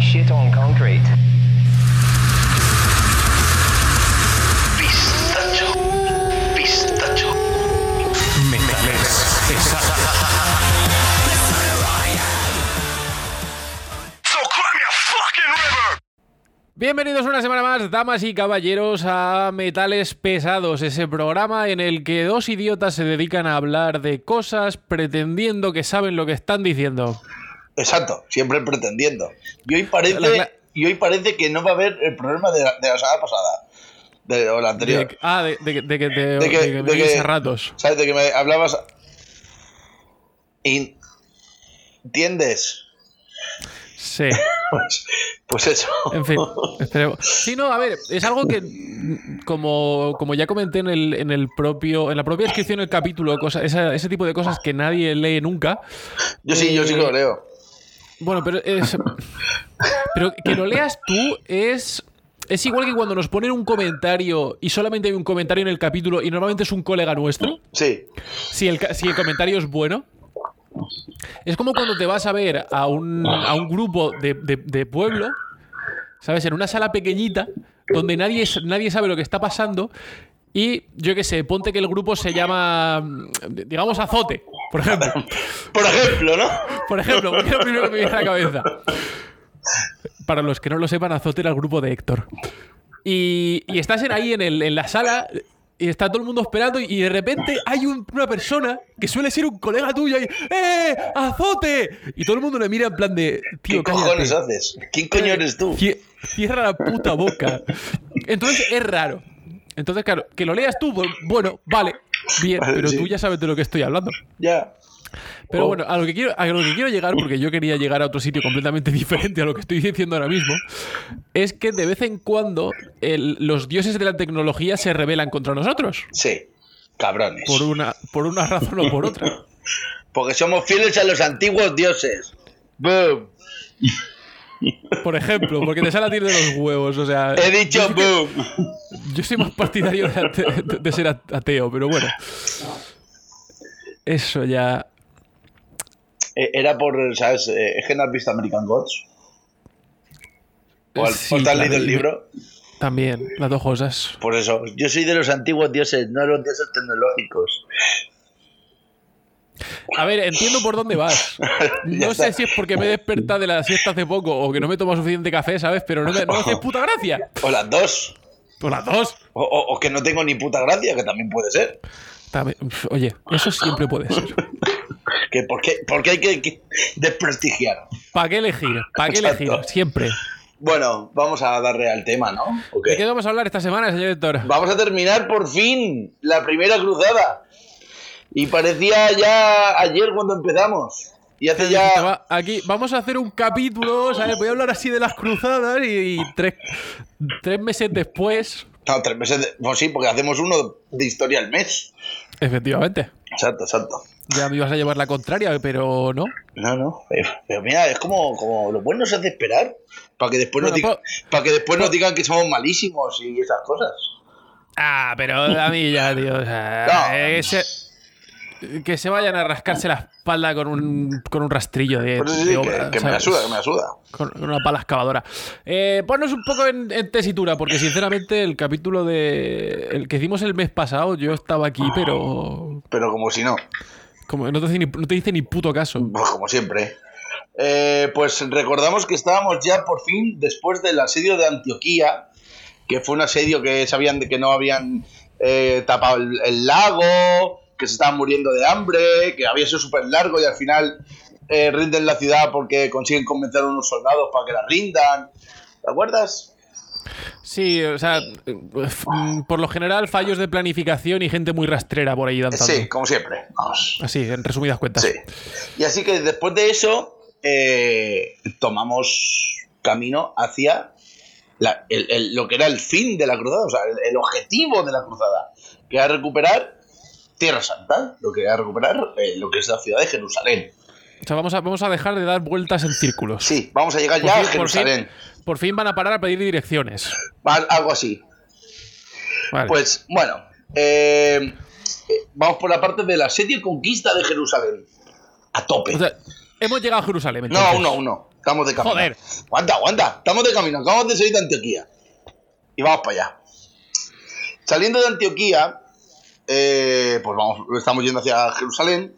shit on concrete. Pistacho. Pistacho. Metales pesados. So cry me a fucking river. Bienvenidos una semana más, damas y caballeros, a Metales Pesados, ese programa en el que dos idiotas se dedican a hablar de cosas pretendiendo que saben lo que están diciendo. Exacto, siempre pretendiendo. Y hoy parece, y hoy parece que no va a haber el problema de la, de la semana pasada. De, o la anterior. De- ah, de, que te De que- de que me de que- ratos. ¿Sabes? De que me hablabas. Y- ¿Entiendes? Sí. Pues, pues eso. En fin, esperemos. Sí, no, a ver, es algo que, como, como ya comenté en el, en el propio, en la propia descripción del capítulo, cosa- esa- ese tipo de cosas que nadie lee nunca. Yo sí, yo sí que lo leo. Bueno, pero es. Pero que lo leas tú es. Es igual que cuando nos ponen un comentario y solamente hay un comentario en el capítulo y normalmente es un colega nuestro. Sí. Si el, si el comentario es bueno. Es como cuando te vas a ver a un, a un grupo de, de- de pueblo, ¿sabes? En una sala pequeñita donde nadie, nadie sabe lo que está pasando y yo qué sé, ponte que el grupo se llama, digamos, Azote, por ejemplo. Por ejemplo, ¿no? Por ejemplo, porque es lo primero que me viene a la cabeza. Para los que no lo sepan, Azote era el grupo de Héctor. Y, y estás en ahí en, el- en la sala y está todo el mundo esperando y de repente hay un- una persona que suele ser un colega tuyo y ¡Eh! ¡Azote! Y todo el mundo le mira en plan de ¿Qué tío, cojones cállate. haces? ¿Quién coño eres tú? Cie- Cierra la puta boca. Entonces es raro. Entonces, claro, que lo leas tú, bueno, vale, bien, Vale, pero sí. tú ya sabes de lo que estoy hablando. Ya. Pero Oh. bueno, a lo, que quiero, a lo que quiero llegar, porque yo quería llegar a otro sitio completamente diferente a lo que estoy diciendo ahora mismo, es que de vez en cuando el- los dioses de la tecnología se rebelan contra nosotros. Sí. Cabrones. Por una, por una razón o por otra. Porque somos fieles a los antiguos dioses. Boom. Por ejemplo, porque te sale a ti de los huevos. O sea, He dicho yo, boom. yo soy más partidario de, ate- de- de ser ateo, pero bueno. Eso ya. Eh, Era por, ¿sabes? Eh, ¿Es que no has visto American Gods? ¿O, Sí, o te has leído el libro? También, las dos cosas. Por eso. Yo soy de los antiguos dioses, no de los dioses tecnológicos. A ver, entiendo por dónde vas. No sé si es porque me he despertado de la siesta hace poco o que no me he tomado suficiente café, ¿sabes? Pero no me, no me hace puta gracia. O las dos. Por las dos. O, o- o que no tengo ni puta gracia, que también puede ser. También- Oye, eso siempre puede ser. Que ¿Por qué, por qué hay que, que desprestigiar? ¿Para qué elegir? ¿Para qué Exacto. elegir? Siempre. Bueno, vamos a darle al tema, ¿no? ¿O qué? ¿De qué vamos a hablar esta semana, señor Héctor? Vamos a terminar por fin la primera cruzada. Y parecía ya ayer cuando empezamos. Y hace ya... Aquí vamos a hacer un capítulo, ¿sabes? Voy a hablar así de las cruzadas y, y tres, tres meses después, No, tres meses... de- Pues sí, porque hacemos uno de historia al mes. efectivamente, Exacto, exacto. ya me ibas a llevar la contraria, pero no. No, no. Pero, pero mira, es como, como lo bueno se hace esperar. Para que después, nos, digan, para que después nos digan que somos malísimos y esas cosas. Ah, pero a mí ya, tío. o sea, No. eh, se- que se vayan a rascarse la espalda con un, con un rastrillo de, Por eso sí, de que, obra, que me asuda, que me asuda. Con con una pala excavadora. Eh, ponnos un poco en, en tesitura, porque sinceramente el capítulo de. El que hicimos el mes pasado, yo estaba aquí, pero. Pero como si no. Como no te, hice ni, no te hice ni puto caso. Pues como siempre. Eh, pues recordamos que estábamos ya por fin después del asedio de Antioquía, que fue un asedio que sabían de que no habían eh, tapado el, el lago, que se estaban muriendo de hambre, que había sido súper largo y al final eh, rinden la ciudad porque consiguen convencer a unos soldados para que la rindan. ¿Te acuerdas? Sí, o sea, por lo general, fallos de planificación y gente muy rastrera por ahí danzando. Sí, como siempre. Vamos. Así, en resumidas cuentas. Sí. Y así que después de eso, eh, tomamos camino hacia la- el- el- lo que era el fin de la cruzada, o sea, el, el objetivo de la cruzada, que era recuperar Tierra Santa, lo que era recuperar eh, lo que es la ciudad de Jerusalén. O sea, vamos a, vamos a dejar de dar vueltas en círculos. Sí, vamos a llegar Por ya fin- a por fin- Jerusalén. Por fin van a parar a pedir direcciones. Al- Algo así. Vale. Pues bueno, eh, eh, vamos por la parte del asedio y conquista de Jerusalén. A tope. O sea, hemos llegado a Jerusalén. no, entonces. no, aún no. Estamos de camino. Joder. Aguanta, aguanta. Estamos de camino. Acabamos de salir de Antioquía. Y vamos para allá. Saliendo de Antioquía, eh, pues vamos, estamos yendo hacia Jerusalén.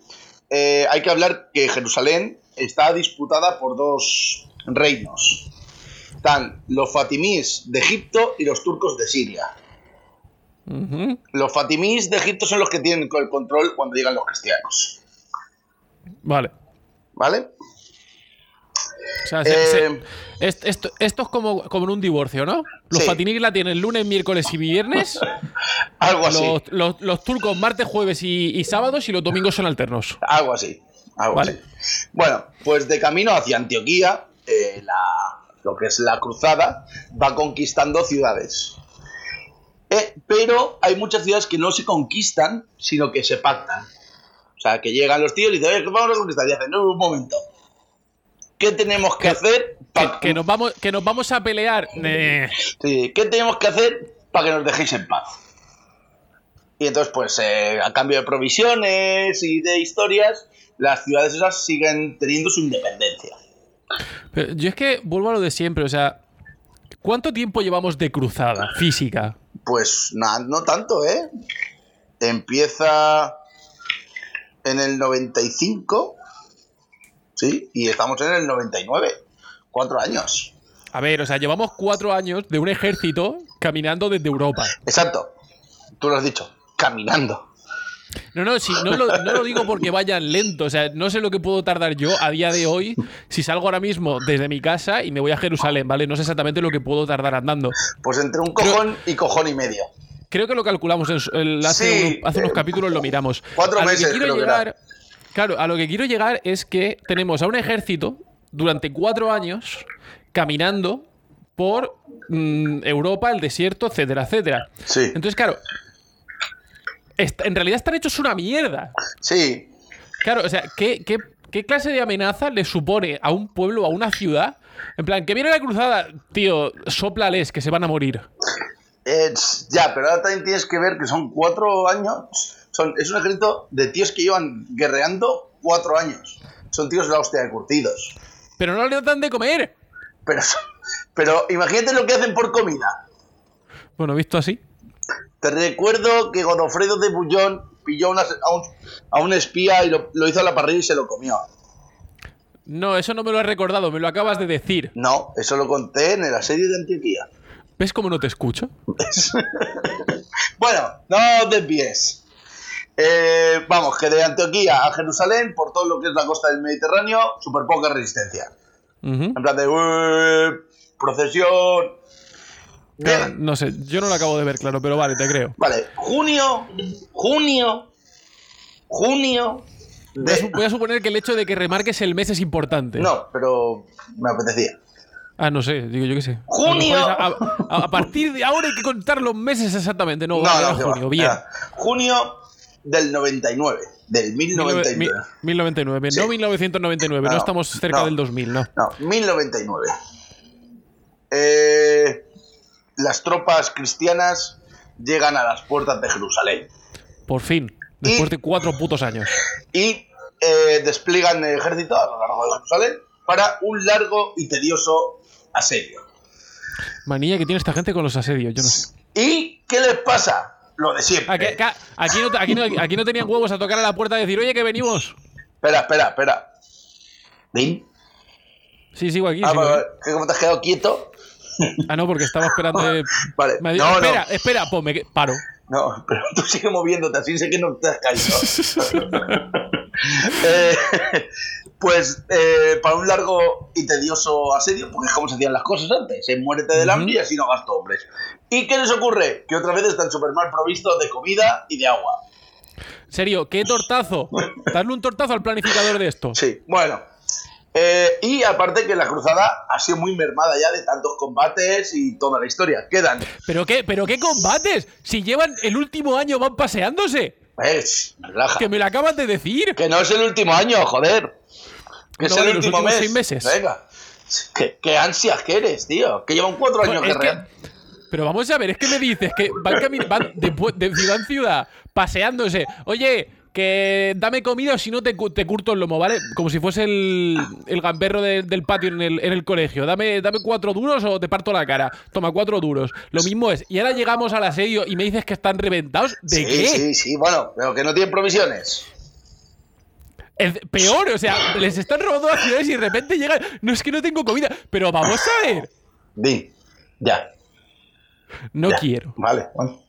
Eh, hay que hablar que Jerusalén está disputada por dos reinos. Están los fatimíes de Egipto y los turcos de Siria. Los fatimíes de Egipto son los que tienen el control cuando llegan los cristianos. Vale. ¿Vale? O sea, se- se- Eh, est- esto, esto es como, como en un divorcio, ¿no? Los Sí. Fatinik la tienen lunes, miércoles y viernes. Algo así. Los, los- los turcos martes, jueves y, y sábados y los domingos son alternos. Algo así. Algo Vale. así. Bueno, pues de camino hacia Antioquía, eh, la- lo que es la cruzada, va conquistando ciudades. Eh, pero hay muchas ciudades que no se conquistan, sino que se pactan. O sea, que llegan los tíos y dicen, oye, vamos a conquistar. Y hacen, no, un momento. ¿Qué tenemos que Que- hacer Que, para que nos vamos, que nos vamos a pelear. Eh, Sí, ¿qué tenemos que hacer para que nos dejéis en paz? Y entonces, pues, eh, a cambio de provisiones y de historias, las ciudades esas siguen teniendo su independencia. pero yo es que vuelvo a lo de siempre, o sea. ¿Cuánto tiempo llevamos de cruzada física? Pues nada, no tanto, ¿eh? Empieza en el 95, ¿sí? Y estamos en el 99. Cuatro años. A ver, o sea, llevamos cuatro años de un ejército caminando desde Europa. Exacto. Tú lo has dicho. Caminando. No, no, si no, lo, no lo digo porque vayan lento. O sea, no sé lo que puedo tardar yo a día de hoy si salgo ahora mismo desde mi casa y me voy a Jerusalén, ¿vale? No sé exactamente lo que puedo tardar andando. Pues entre un cojón y cojón y medio. Creo que lo calculamos en hace, Sí, unos, hace unos capítulos, lo miramos. cuatro a lo meses que quiero creo que. Claro, a lo que quiero llegar es que tenemos a un ejército durante cuatro años caminando por mm, Europa, el desierto, etcétera, etcétera. Sí. Entonces, claro, en realidad están hechos una mierda. Sí. Claro, o sea, ¿qué, qué, qué clase de amenaza le supone a un pueblo, a una ciudad? En plan, que viene la cruzada, tío, soplales que se van a morir. Es- ya, pero ahora también tienes que ver que son cuatro años. Son, es un ejército de tíos que llevan guerreando cuatro años. Son tíos de la hostia de curtidos. Pero no le dan de comer. Pero, pero imagínate lo que hacen por comida. Bueno, visto así. Te recuerdo que Godofredo de Bullón pilló una- a, un, a un espía y lo, lo hizo a la parrilla y se lo comió. No, eso no me lo has recordado, me lo acabas de decir. No, eso lo conté en el asedio de Antioquía. ¿Ves cómo no te escucho? Bueno, no desvíes. Eh, vamos, que de Antioquía a Jerusalén, por todo lo que es la costa del Mediterráneo, súper poca resistencia. En plan de "Ué, procesión. No sé, yo no lo acabo de ver, claro, pero vale, te creo. Vale, junio, junio, junio. Voy a, De... su- voy a suponer que el hecho de que remarques el mes es importante. No, pero me apetecía. Ah, no sé, digo yo qué sé. Junio. A, a- a partir de ahora hay que contar los meses exactamente. No, No, vale, no, que va. junio, bien. Era junio del 99, del 1099. 1099, Sí. no 1999, no, No, estamos cerca no. del 2000, no. No, 1099. Eh, las tropas cristianas llegan a las puertas de Jerusalén Por fin, después Y- de cuatro putos años. y eh, despliegan el ejército a lo largo de Jerusalén para un largo y tedioso asedio. Manía que tiene esta gente con los asedios, yo no sé. ¿Y qué les pasa? Lo de siempre. Aquí no, aquí, no, aquí no tenían huevos a tocar a la puerta y decir, oye, que venimos. Espera, espera, espera. ¿Din? Sí, sigo aquí. Ah, sigo vale, aquí. vale. ¿Que ¿Cómo te has quedado quieto? Ah, no, porque estaba esperando. eh, Vale, me ha dicho, no, no. espera, espera, pues me paro. No, pero tú sigue moviéndote, así sé que no te has caído. Eh, pues eh, para un largo y tedioso asedio, porque es como se hacían las cosas antes, eh, muérete del hambre y así no gasto hombres. ¿Y qué les ocurre? Que otra vez están súper mal provistos de comida y de agua. Serio, qué tortazo. Darle un tortazo al planificador de esto. Sí, bueno. Eh, y aparte que la cruzada ha sido muy mermada ya de tantos combates y toda la historia. Quedan, ¿Pero qué, ¿Pero qué combates? Si llevan el último año, van paseándose. pues, relaja. Que me lo acabas de decir. Que no es el último año, joder. Que No, es el último mes. seis meses. Venga. ¿Qué, qué ansias que eres, tío. Que llevan cuatro años Pues es que- guerreando. pero vamos a ver, es que me dices que van, van de, de ciudad en ciudad paseándose. Oye, que dame comida o si no te, cu- te curto el lomo, ¿vale? Como si fuese el, el gamberro de- del patio en el, en el colegio. Dame, dame cuatro duros o te parto la cara. Toma, cuatro duros. Lo mismo es. Y ahora llegamos al asedio y me dices que están reventados. ¿De sí, qué? sí, sí, bueno, pero que no tienen provisiones. Es peor, o sea, les están robando las ciudades y de repente llegan. No es que no tengo comida, pero vamos a ver. Di, ya. No ya. quiero. Vale, bueno.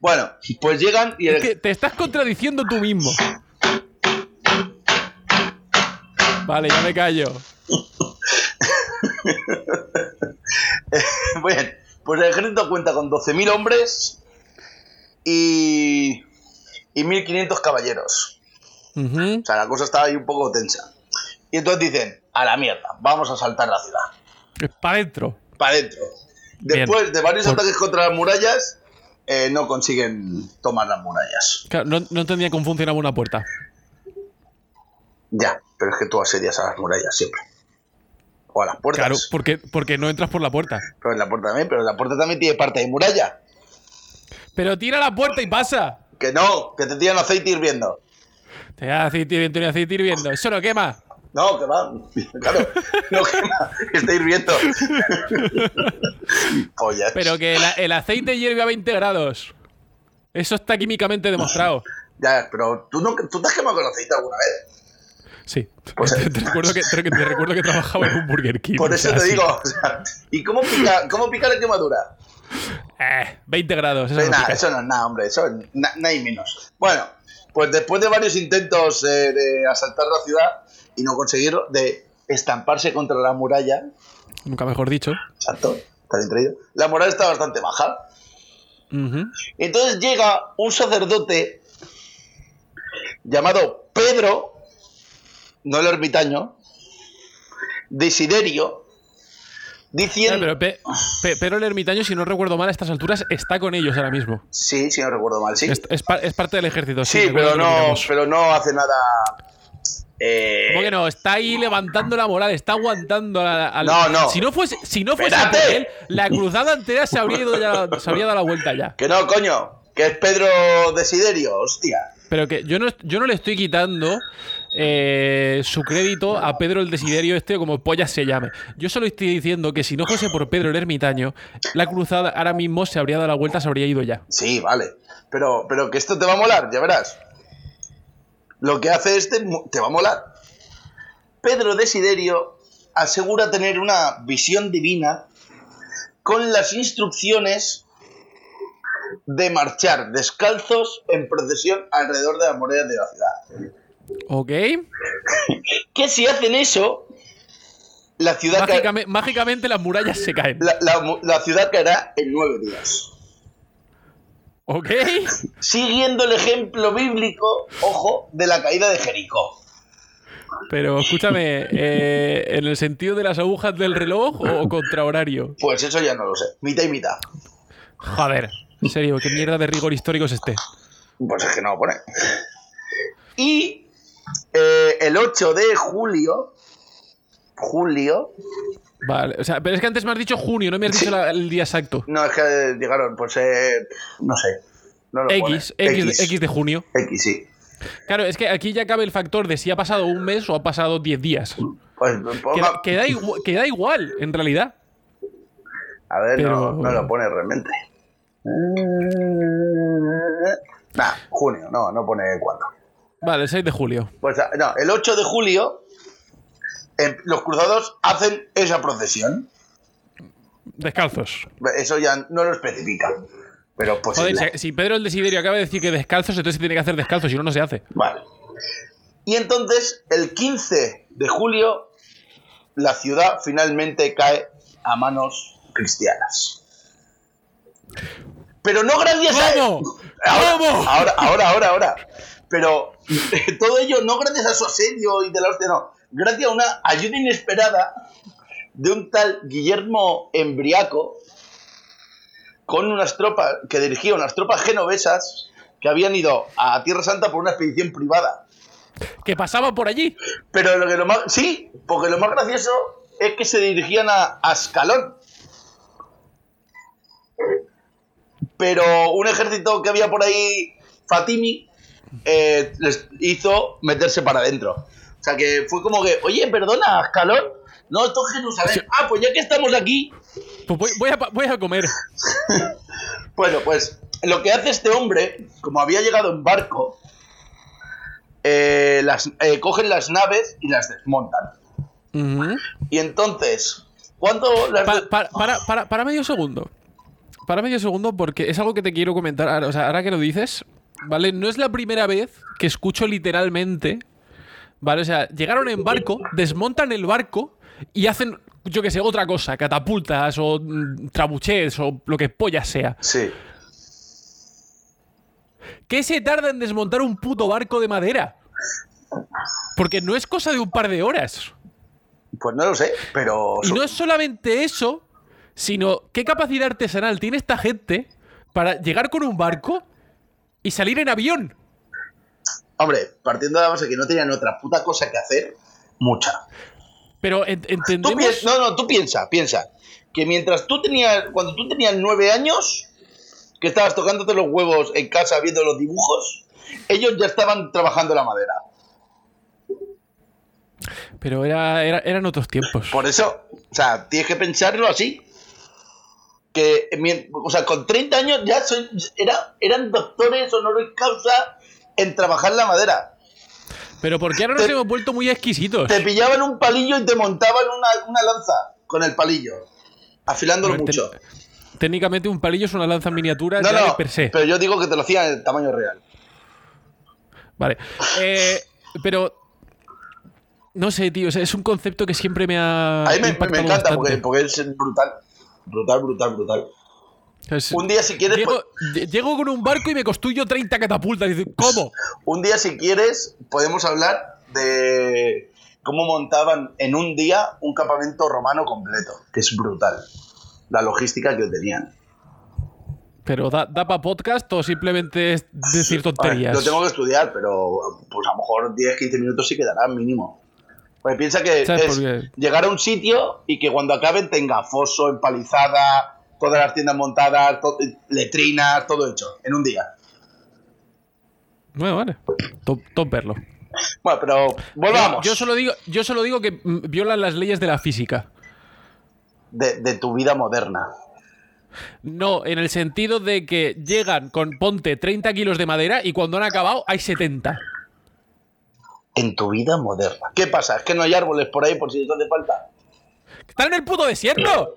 Bueno, pues llegan y el, Es que te estás contradiciendo tú mismo. Vale, ya me callo. Bien, pues el ejército cuenta con 12.000 hombres y, y 1.500 caballeros. O sea, la cosa estaba ahí un poco tensa. Y entonces dicen, a la mierda, vamos a saltar la ciudad. Es para adentro. Para adentro. Bien. Después de varios Por- ataques contra las murallas, eh, no consiguen tomar las murallas. Claro, no, no entendía cómo funcionaba una puerta. Ya, pero es que tú asedias a las murallas siempre. O a las puertas. Claro, porque, porque no entras por la puerta. Pero en la puerta también, pero la puerta también tiene parte de muralla. Pero tira la puerta y pasa. Que no, que te tiran aceite hirviendo. Te da aceite hirviendo, aceite hirviendo. Eso no quema. No, que va. Claro, no quema, está hirviendo. Pero que el aceite hierve a 20 grados. Eso está químicamente demostrado. Ya, pero ¿tú, no, ¿tú te has quemado con aceite alguna vez? Sí. Pues- te, te recuerdo que, te, te recuerdo que trabajaba en un Burger King. Por o eso sea, te digo. o sea, ¿Y cómo pica, cómo pica la quemadura? Eh, 20 grados. Eso Sí, no nada, eso no es nada, hombre, eso es na- nada y menos. Bueno, pues después de varios intentos eh, de asaltar la ciudad y no conseguirlo, de estamparse contra la muralla, Nunca mejor dicho. exacto, está bien traído, la muralla está bastante baja. Entonces llega un sacerdote llamado Pedro, no el ermitaño, Desiderio, diciendo... Claro, pero, Pe- Pe- pero el ermitaño, si no recuerdo mal, a estas alturas está con ellos ahora mismo. Sí, si no recuerdo mal, sí. Es, es par- es parte del ejército. Sí, Sí, pero no, pero no hace nada... eh, ¿Cómo que no? Está ahí levantando la moral, está aguantando a- al. No, no. Si no fuese, si no fuese por él, la cruzada entera se habría, ido ya, se habría dado la vuelta ya. Que no, coño, que es Pedro Desiderio, hostia. Pero que yo no, yo no le estoy quitando eh, su crédito a Pedro el Desiderio, este como pollas se llame. Yo solo estoy diciendo que si no fuese por Pedro el ermitaño, la cruzada ahora mismo se habría dado la vuelta, se habría ido ya. Sí, vale. Pero, pero que esto te va a molar, ya verás. Lo que hace este te va a molar. Pedro Desiderio asegura tener una visión divina con las instrucciones de marchar descalzos en procesión alrededor de las murallas de la ciudad. ¿Ok? Que si hacen eso, la ciudad, ca- Mágicame- mágicamente las murallas se caen. la- la mu- la ciudad caerá en nueve días. ¿Ok? Siguiendo el ejemplo bíblico, ojo, de la caída de Jericó. Pero escúchame, eh, ¿en el sentido de las agujas del reloj o contra horario? Pues eso ya no lo sé. Mitad y mitad. Joder, en serio, ¿qué mierda de rigor histórico es este? Pues es que no lo pone. Y eh, el 8 de julio. Julio. Vale, o sea, pero es que antes me has dicho junio, no me has dicho la- el día exacto. No, es que llegaron, pues eh, no sé. No lo pone. X, X, X de junio. X, sí. Claro, es que aquí ya cabe el factor de si ha pasado un mes o ha pasado 10 días. Pues Que, que da, que da igual, en realidad. A ver, no, pero- no lo pone realmente. Nah, junio, no, no pone cuándo. Vale, el 6 de julio. Pues ah, no, el 8 de julio eh, los cruzados hacen esa procesión. Descalzos. Eso ya no lo especifica. Pero pues Joder, si, si Pedro el Desiderio acaba de decir que descalzos, entonces se tiene que hacer descalzos, si no, no se hace. Vale. Y entonces, el 15 de julio, la ciudad finalmente cae a manos cristianas. Pero no gracias a... Ahora, ¿Cómo? ahora, ahora, ahora, ahora. Pero todo ello no gracias a su asedio y de la hostia, no. Gracias a una ayuda inesperada de un tal Guillermo Embriaco con unas tropas que dirigía unas tropas genovesas que habían ido a Tierra Santa por una expedición privada. Que pasaba por allí. Pero lo que lo más. Sí, porque lo más gracioso es que se dirigían a Ascalón. Pero un ejército que había por ahí, Fatimi, eh, les hizo meterse para adentro. O sea que fue como que, oye, perdona, Ascalón. No, esto es Jerusalén. Ah, pues ya que estamos aquí, Pues voy, voy a, pa- voy a comer. Bueno, pues lo que hace este hombre, como había llegado en barco, eh, las, eh, cogen las naves y las desmontan. Y entonces, cuando las... Pa- para, para- para medio segundo. Para medio segundo, porque es algo que te quiero comentar. ahora- O sea, ahora que lo dices, ¿vale? No es la primera vez que escucho literalmente. ¿Vale? O sea, llegaron en barco, desmontan el barco y hacen, yo que sé, otra cosa, catapultas o mm, trabuchets o lo que polla sea. Sí. ¿Qué se tarda en desmontar un puto barco de madera? Porque no es cosa de un par de horas. Pues no lo sé, pero... Y no es solamente eso, sino qué capacidad artesanal tiene esta gente para llegar con un barco y salir en avión. Hombre, partiendo de la base que no tenían otra puta cosa que hacer, mucha. Pero en- Tú entendemos. piens- no, no, tú piensa, piensa. Que mientras tú tenías, cuando tú tenías nueve años, que estabas tocándote los huevos en casa viendo los dibujos, ellos ya estaban trabajando la madera. Pero era, era- eran otros tiempos. Por eso, o sea, tienes que pensarlo así. Que, o sea, con 30 años ya soy, era, eran doctores honoris causa en trabajar la madera. Pero porque ahora nos hemos vuelto muy exquisitos. Te pillaban un palillo y te montaban una, una lanza con el palillo, afilándolo ver, mucho. te- Técnicamente un palillo es una lanza en miniatura No, ya de no, per se. pero yo digo que te lo hacían en el tamaño real. Vale. Eh, pero. No sé, tío. o sea, es un concepto que siempre me ha. A mí me, encanta porque es brutal. Brutal, brutal, brutal. Es- Un día si quieres, Llego, pues- lle- llego con un barco y me construyo 30 catapultas. Y ¿cómo? un día si quieres podemos hablar de cómo montaban en un día un campamento romano completo, que es brutal. La logística que tenían. Pero da, da para podcast o simplemente es decir ver, tonterías. lo tengo que estudiar, pero pues a lo mejor 10-15 minutos sí quedarán mínimo. Pues piensa que ¿Sabes es llegar a un sitio y que cuando acaben tenga foso, empalizada, todas las tiendas montadas, to- letrinas, todo hecho, en un día. Bueno, vale. Top, top verlo. Bueno, pero volvamos. Yo, yo solo digo, yo solo digo que violan las leyes de la física. de, de tu vida moderna. No, en el sentido de que llegan con, ponte, 30 kilos de madera y cuando han acabado hay 70. En tu vida moderna. ¿Qué pasa? ¿Es que no hay árboles por ahí por si les hace falta? ¡Están en el puto desierto!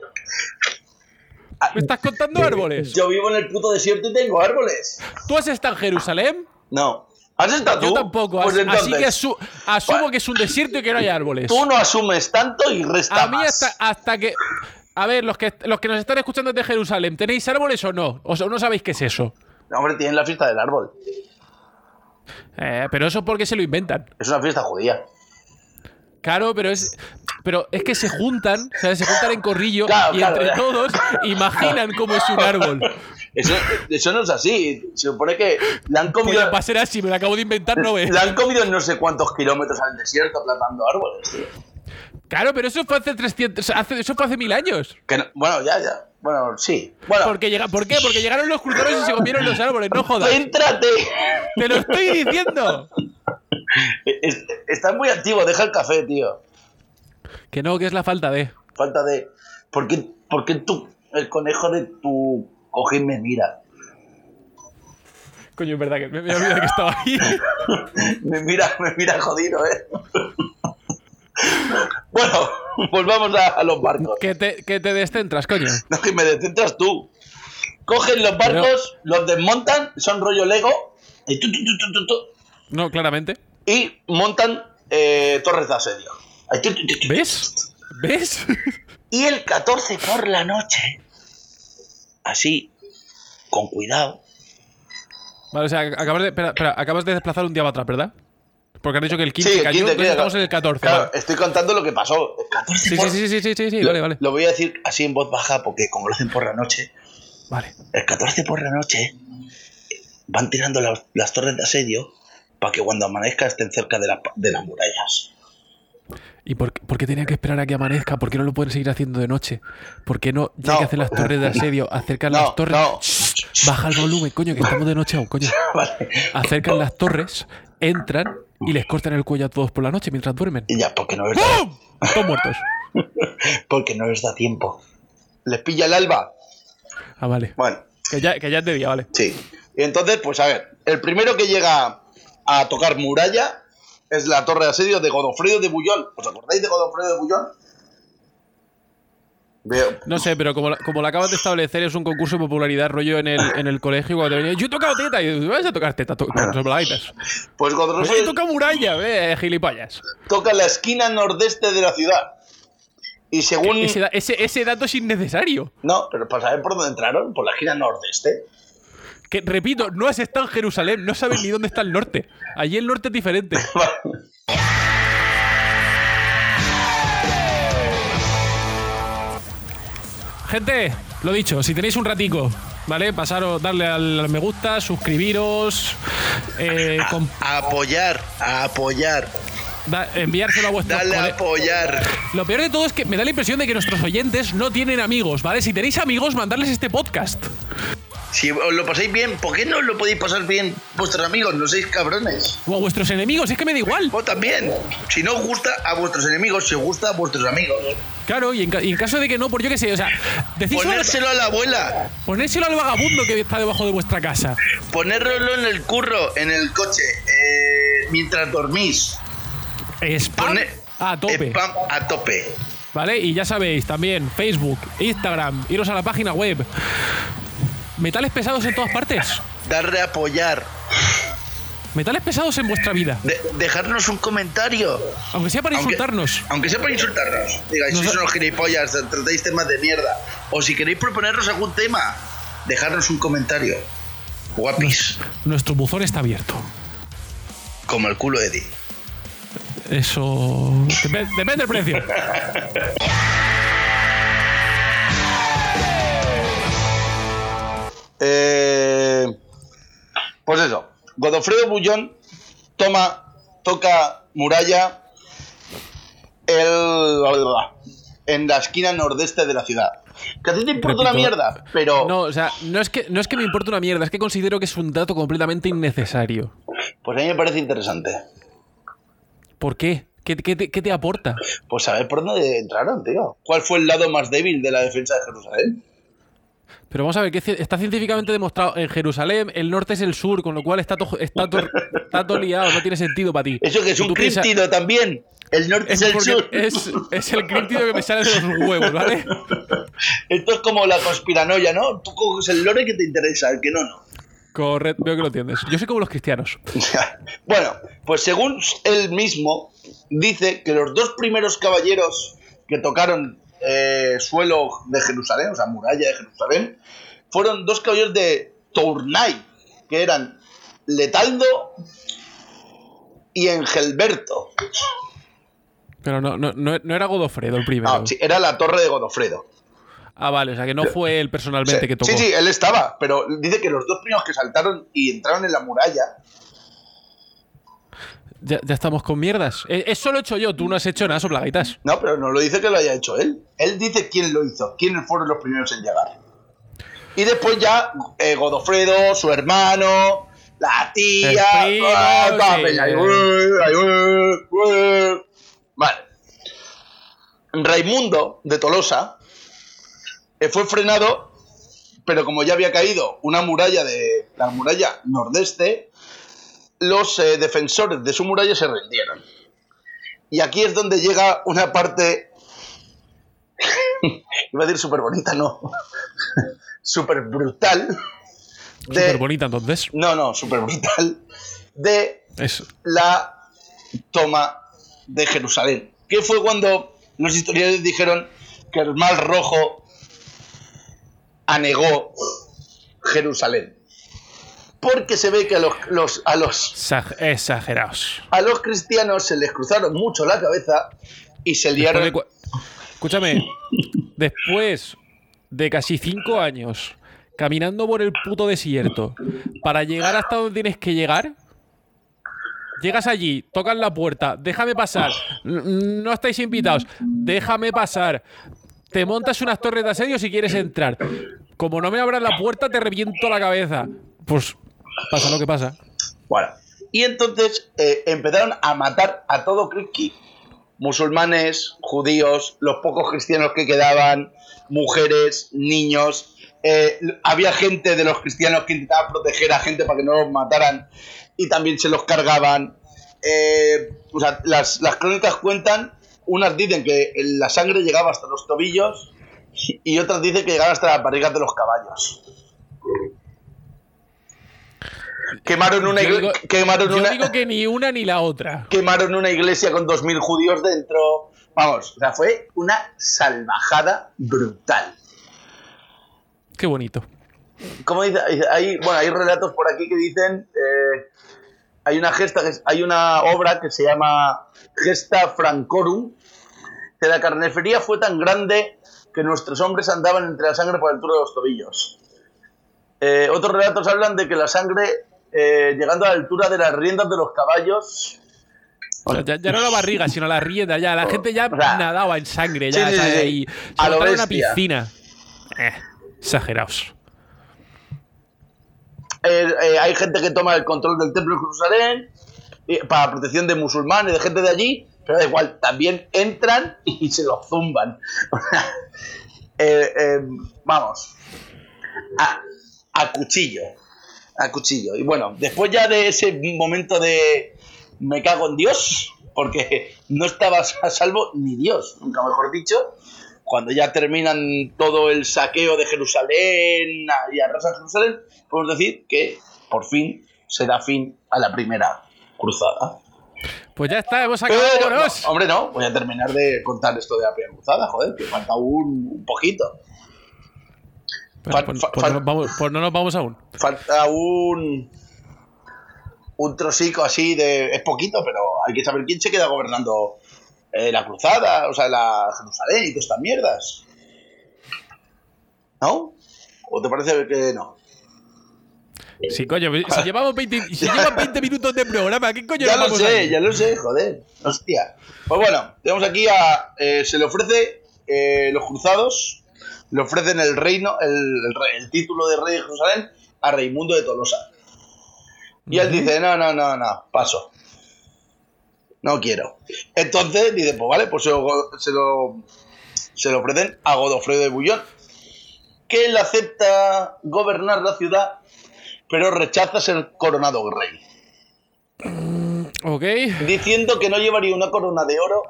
¿Me estás contando árboles? Yo vivo en el puto desierto y tengo árboles. ¿Tú has estado en Jerusalén? No. ¿Has estado tú? Yo tampoco. Pues entonces, así que asu- asumo Bueno. que es un desierto y que no hay árboles. tú no asumes tanto y resta A mí hasta, hasta que... A ver, los que, los que nos están escuchando desde Jerusalén, ¿tenéis árboles o no? O no sabéis qué es eso. No, Hombre, tienen la fiesta del árbol. Eh, pero eso porque se lo inventan. Es una fiesta judía. Claro, pero es. Pero es que se juntan, o sea, se juntan en corrillo Claro, y claro, entre todos imaginan cómo es un árbol. Eso, eso no es así. Se supone que le han comido, Pues va a ser así, me lo acabo de inventar, no ves. le han comido no sé cuántos kilómetros al desierto plantando árboles. tío. Claro, pero eso fue hace 300. hace- eso fue hace mil años. Que no- bueno, ya, ya. Bueno, sí. Bueno, Porque llega, ¿Por qué? Porque llegaron los cruceros y se comieron los árboles, no jodas. céntrate. Te lo estoy diciendo. Es- estás muy activo, deja el café, tío. Que no, que es la falta de. Falta de. ¿Por qué, por qué tú, el conejo de tu cojín me mira? Coño, es verdad que me he olvidado que estaba ahí. Me mira, me mira jodido, ¿eh? bueno, volvamos a, a los barcos. Que te, que te descentras, coño. No, que me descentras tú. Cogen los barcos, los desmontan, son rollo Lego, y, tu, tu, tu, No, claramente. y montan eh, torres de asedio. ¿Ves? ¿Ves? Y el 14 por la noche, así, con cuidado, Vale, o sea, acabas de, espera, espera, acabas de desplazar un día para atrás, ¿verdad? Porque han dicho que el 15 Sí, el cayó, 15, entonces claro. estamos en el 14. Claro, vale. estoy contando lo que pasó. El 14 Sí, por- sí, sí, sí, sí, sí, sí, Lo- vale, vale. Lo voy a decir así en voz baja porque como lo hacen por la noche, Vale. el 14 por la noche van tirando las, las torres de asedio para que cuando amanezca estén cerca de, la- de las murallas. ¿Y por, qué- por qué tenía que esperar a que amanezca? ¿Por qué no lo pueden seguir haciendo de noche? ¿Por qué no, ya No. que hacen las torres de asedio, acercan No, las torres? no. Shh, baja el volumen, coño, que estamos de noche aún, coño. Vale. Acercan las torres, entran y les cortan el cuello a todos por la noche mientras duermen. Y ya, porque no les da, ¡Pum! Todos muertos. porque no les da tiempo. ¿Les pilla el alba? Ah, vale. Bueno, Que ya, que ya es de día, vale. sí. Y entonces, pues a ver, el primero que llega a tocar muralla es la torre de asedio de Godofredo de Bullón. ¿Os acordáis de Godofredo de Bullón? Veo. No sé, pero como, la- como lo acabas de establecer, es un concurso de popularidad rollo en el, en el colegio cuando te venía, yo he tocado teta, y tú vas a tocar teta, to con sopladitas. Pues Pues Godofredo he tocado muralla, ve, gilipollas. toca la esquina nordeste de la ciudad. Y según. Ese, ese, ese dato es innecesario. No, pero para saber por dónde entraron, por la esquina nordeste. Que, repito, no has estado en Jerusalén, no sabes ni dónde está el norte. Allí el norte es diferente. Gente, lo dicho, si tenéis un ratico, ¿vale? Pasaros, darle al, me gusta, suscribiros, eh, A apoyar, a apoyar. da- enviárselo a vuestros Dale a apoyar. Lo peor de todo es que me da la impresión de que nuestros oyentes no tienen amigos, ¿vale? Si tenéis amigos, mandarles este podcast. Si os lo pasáis bien, ¿por qué no lo podéis pasar bien vuestros amigos? No seis cabrones. O a vuestros enemigos, es que me da igual. Vos también. Si no os gusta, a vuestros enemigos. Si os gusta, a vuestros amigos. Claro, y en, ca- y en caso de que no, por yo qué sé, o sea, decís Ponérselo a la abuela. ponérselo al vagabundo que está debajo de vuestra casa. Ponéroslo en el curro, en el coche, eh, mientras dormís. Spam Pone- a tope, Spam a tope. ¿vale? Y ya sabéis, también Facebook, Instagram, iros a la página web. Metales pesados en todas partes. Darle a apoyar. Metales pesados en vuestra vida. De- dejarnos un comentario. Aunque sea para Aunque- insultarnos. Aunque sea para insultarnos. Digáis, Nos- sois unos gilipollas, tratáis temas de mierda. O si queréis proponernos algún tema, dejarnos un comentario. Guapis. Nuestro buzón está abierto. Como el culo de Eddie. Eso. Dep- depende del precio. Eh, pues eso. Godofredo Bullón toma, toca muralla el, en la esquina nordeste de la ciudad. Que a ti te importa una mierda, pero No, o sea, no es, que, no es que me importe una mierda, es que considero que es un dato completamente innecesario. pues a mí me parece interesante. ¿Por qué? ¿Qué, qué te, qué te aporta? Pues saber por dónde entraron, tío. ¿Cuál fue el lado más débil de la defensa de Jerusalén? Pero vamos a ver, que está científicamente demostrado en Jerusalén, el norte es el sur, con lo cual está todo, está liado, no tiene sentido para ti. Eso que es un piensas- críptido también. El norte es, Es, el sur. es, es el críptido que me sale de los huevos, ¿vale? Esto es como la conspiranoia, ¿no? Tú coges el lore que te interesa, el que no, no. Correcto, veo que lo entiendes. Yo soy como los cristianos. bueno, pues según él mismo, dice que los dos primeros caballeros que tocaron eh, suelo de Jerusalén, o sea, muralla de Jerusalén, fueron dos caballeros de Tournai, que eran Letaldo y Engelberto. Pero no, no, no, no era Godofredo el primero. Ah, sí, era la torre de Godofredo. Ah, vale, o sea que no fue él personalmente Sí, que tocó. sí, sí, él estaba, pero dice que los dos primeros que saltaron y entraron en la muralla Ya, ya estamos con mierdas. Eh, Eso lo he hecho yo, tú no has hecho nada, soplagaitas. No, pero no lo dice que lo haya hecho él. Él dice quién lo hizo, quiénes fueron los primeros en llegar. Y después ya eh, Godofredo, su hermano, la tía. Primo, ah, sí. ahí, ahí. Vale. Raimundo de Tolosa eh, fue frenado, pero como ya había caído una muralla de la muralla nordeste, los eh, defensores de su muralla se rindieron. Y aquí es donde llega una parte. Iba a decir súper bonita, no. súper brutal. De, Súper bonita entonces. no, no, súper brutal. De la toma de Jerusalén. Que fue cuando los historiadores dijeron que el Mar Rojo anegó Jerusalén. Porque se ve que a los, los- a los exag- exagerados. a los cristianos se les cruzaron mucho la cabeza y se liaron. de Escúchame, después de casi cinco años caminando por el puto desierto para llegar hasta donde tienes que llegar, Llegas allí, tocan la puerta, déjame pasar. No estáis invitados, déjame pasar. Te montas unas torres de asedio si quieres entrar. Como no me abras la puerta, te reviento la cabeza. Pues pasa lo que pasa. Bueno, y entonces eh, empezaron a matar a todo Kripke. Musulmanes, judíos, los pocos cristianos que quedaban, mujeres, niños. eh, había gente de los cristianos que intentaba proteger a gente para que no los mataran y también se los cargaban. Eh, o sea, las, las crónicas cuentan, unas dicen que la sangre llegaba hasta los tobillos y otras dicen que llegaba hasta las barrigas de los caballos. Quemaron una, Yo igle- digo- quemaron Yo una, digo que ni una ni la otra. quemaron una iglesia con 2.000 judíos dentro. Vamos, o sea, fue una salvajada brutal. Qué bonito. Como dice, hay, bueno, hay relatos por aquí que dicen, eh, hay una gesta, hay una obra que se llama Gesta Francorum, que la carnicería fue tan grande que nuestros hombres andaban entre la sangre por la altura de los tobillos. Eh, otros relatos hablan de que la sangre, eh, llegando a la altura de las riendas de los caballos, O sea, ya, ya no la barriga, sino la rienda. Ya, la gente ya O sea, nadaba en sangre. Ya, sí, sí, sí. Y A lo una piscina. Eh, exagerados. Eh, eh, hay gente que toma el control del templo de Jerusalén para protección de musulmanes, de gente de allí, pero da igual, también entran y se lo zumban. Vamos, a, a cuchillo, a cuchillo. Y bueno, después ya de ese momento de me cago en Dios, porque no estaba a salvo ni Dios, nunca mejor dicho, cuando ya terminan todo el saqueo de Jerusalén y arrasan Jerusalén, podemos decir que por fin se da fin a la primera cruzada. Pues ya está, hemos acabado. Pero, no, hombre, no, voy a terminar de contar esto de la primera cruzada, joder, que falta un, un poquito. Fa- pues, pues fa- no nos vamos, pues no nos vamos aún. Falta un. Un trocico así de. Es poquito, pero hay que saber quién se queda gobernando eh, la cruzada, o sea, la Jerusalén y todas estas mierdas. ¿No? ¿O te parece que no? Sí, coño, si llevamos 20, si llevan 20 minutos de programa, ¿qué coño Ya lo sé, ya lo sé, joder. Hostia. Pues bueno, tenemos aquí a. eh, se le ofrece eh, los cruzados, le ofrecen el reino, el, el título de rey de Jerusalén a Raimundo de Tolosa. Y él dice: No, no, no, no, paso. No quiero. Entonces dice: Pues vale, pues se lo, se lo, se lo ofrecen a Godofredo de Bullón, que él acepta gobernar la ciudad, pero rechaza ser coronado rey Ok. diciendo que no llevaría una corona de oro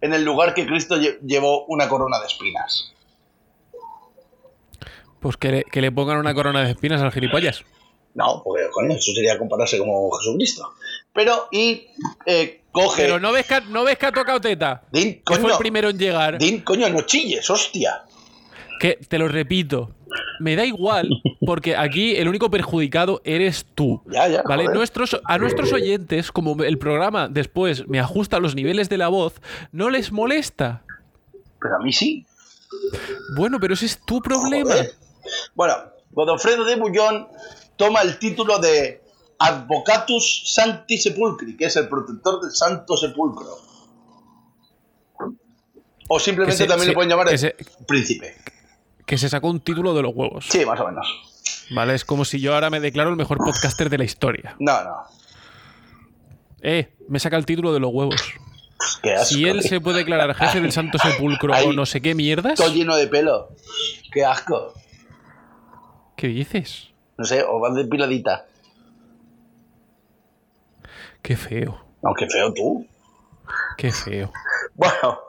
en el lugar que Cristo lle- llevó una corona de espinas. Pues que le, que le pongan una corona de espinas al gilipollas. No, porque coño, eso sería compararse como Jesucristo. Pero, y eh, coge. Pero no ves que, no ves que ha tocado teta. Din, Que fue coño, el primero en llegar. Din, coño, no chilles, hostia. Que te lo repito. Me da igual, porque aquí el único perjudicado eres tú. Ya, ya, ¿Vale? joder. Nuestros, a nuestros oyentes, como el programa después me ajusta los niveles de la voz, no les molesta. Pero a mí sí. Bueno, pero ese es tu problema. Joder. Bueno, Godofredo de Bullón toma el título de Advocatus Sancti Sepulcri, que es el protector del Santo Sepulcro. O simplemente se- también se- le pueden llamar el se- príncipe. Que se sacó un título de los huevos. Sí, más o menos. ¿Vale? Es como si yo ahora me declaro el mejor podcaster de la historia. No, no. Eh, me saca el título de los huevos. Qué asco. Si él se puede declarar jefe del Santo Sepulcro Ay. o no sé qué mierdas, Todo lleno de pelo. Qué asco. ¿Qué dices? No sé, o vas depiladita. Qué feo, No, qué feo tú. qué feo. Bueno,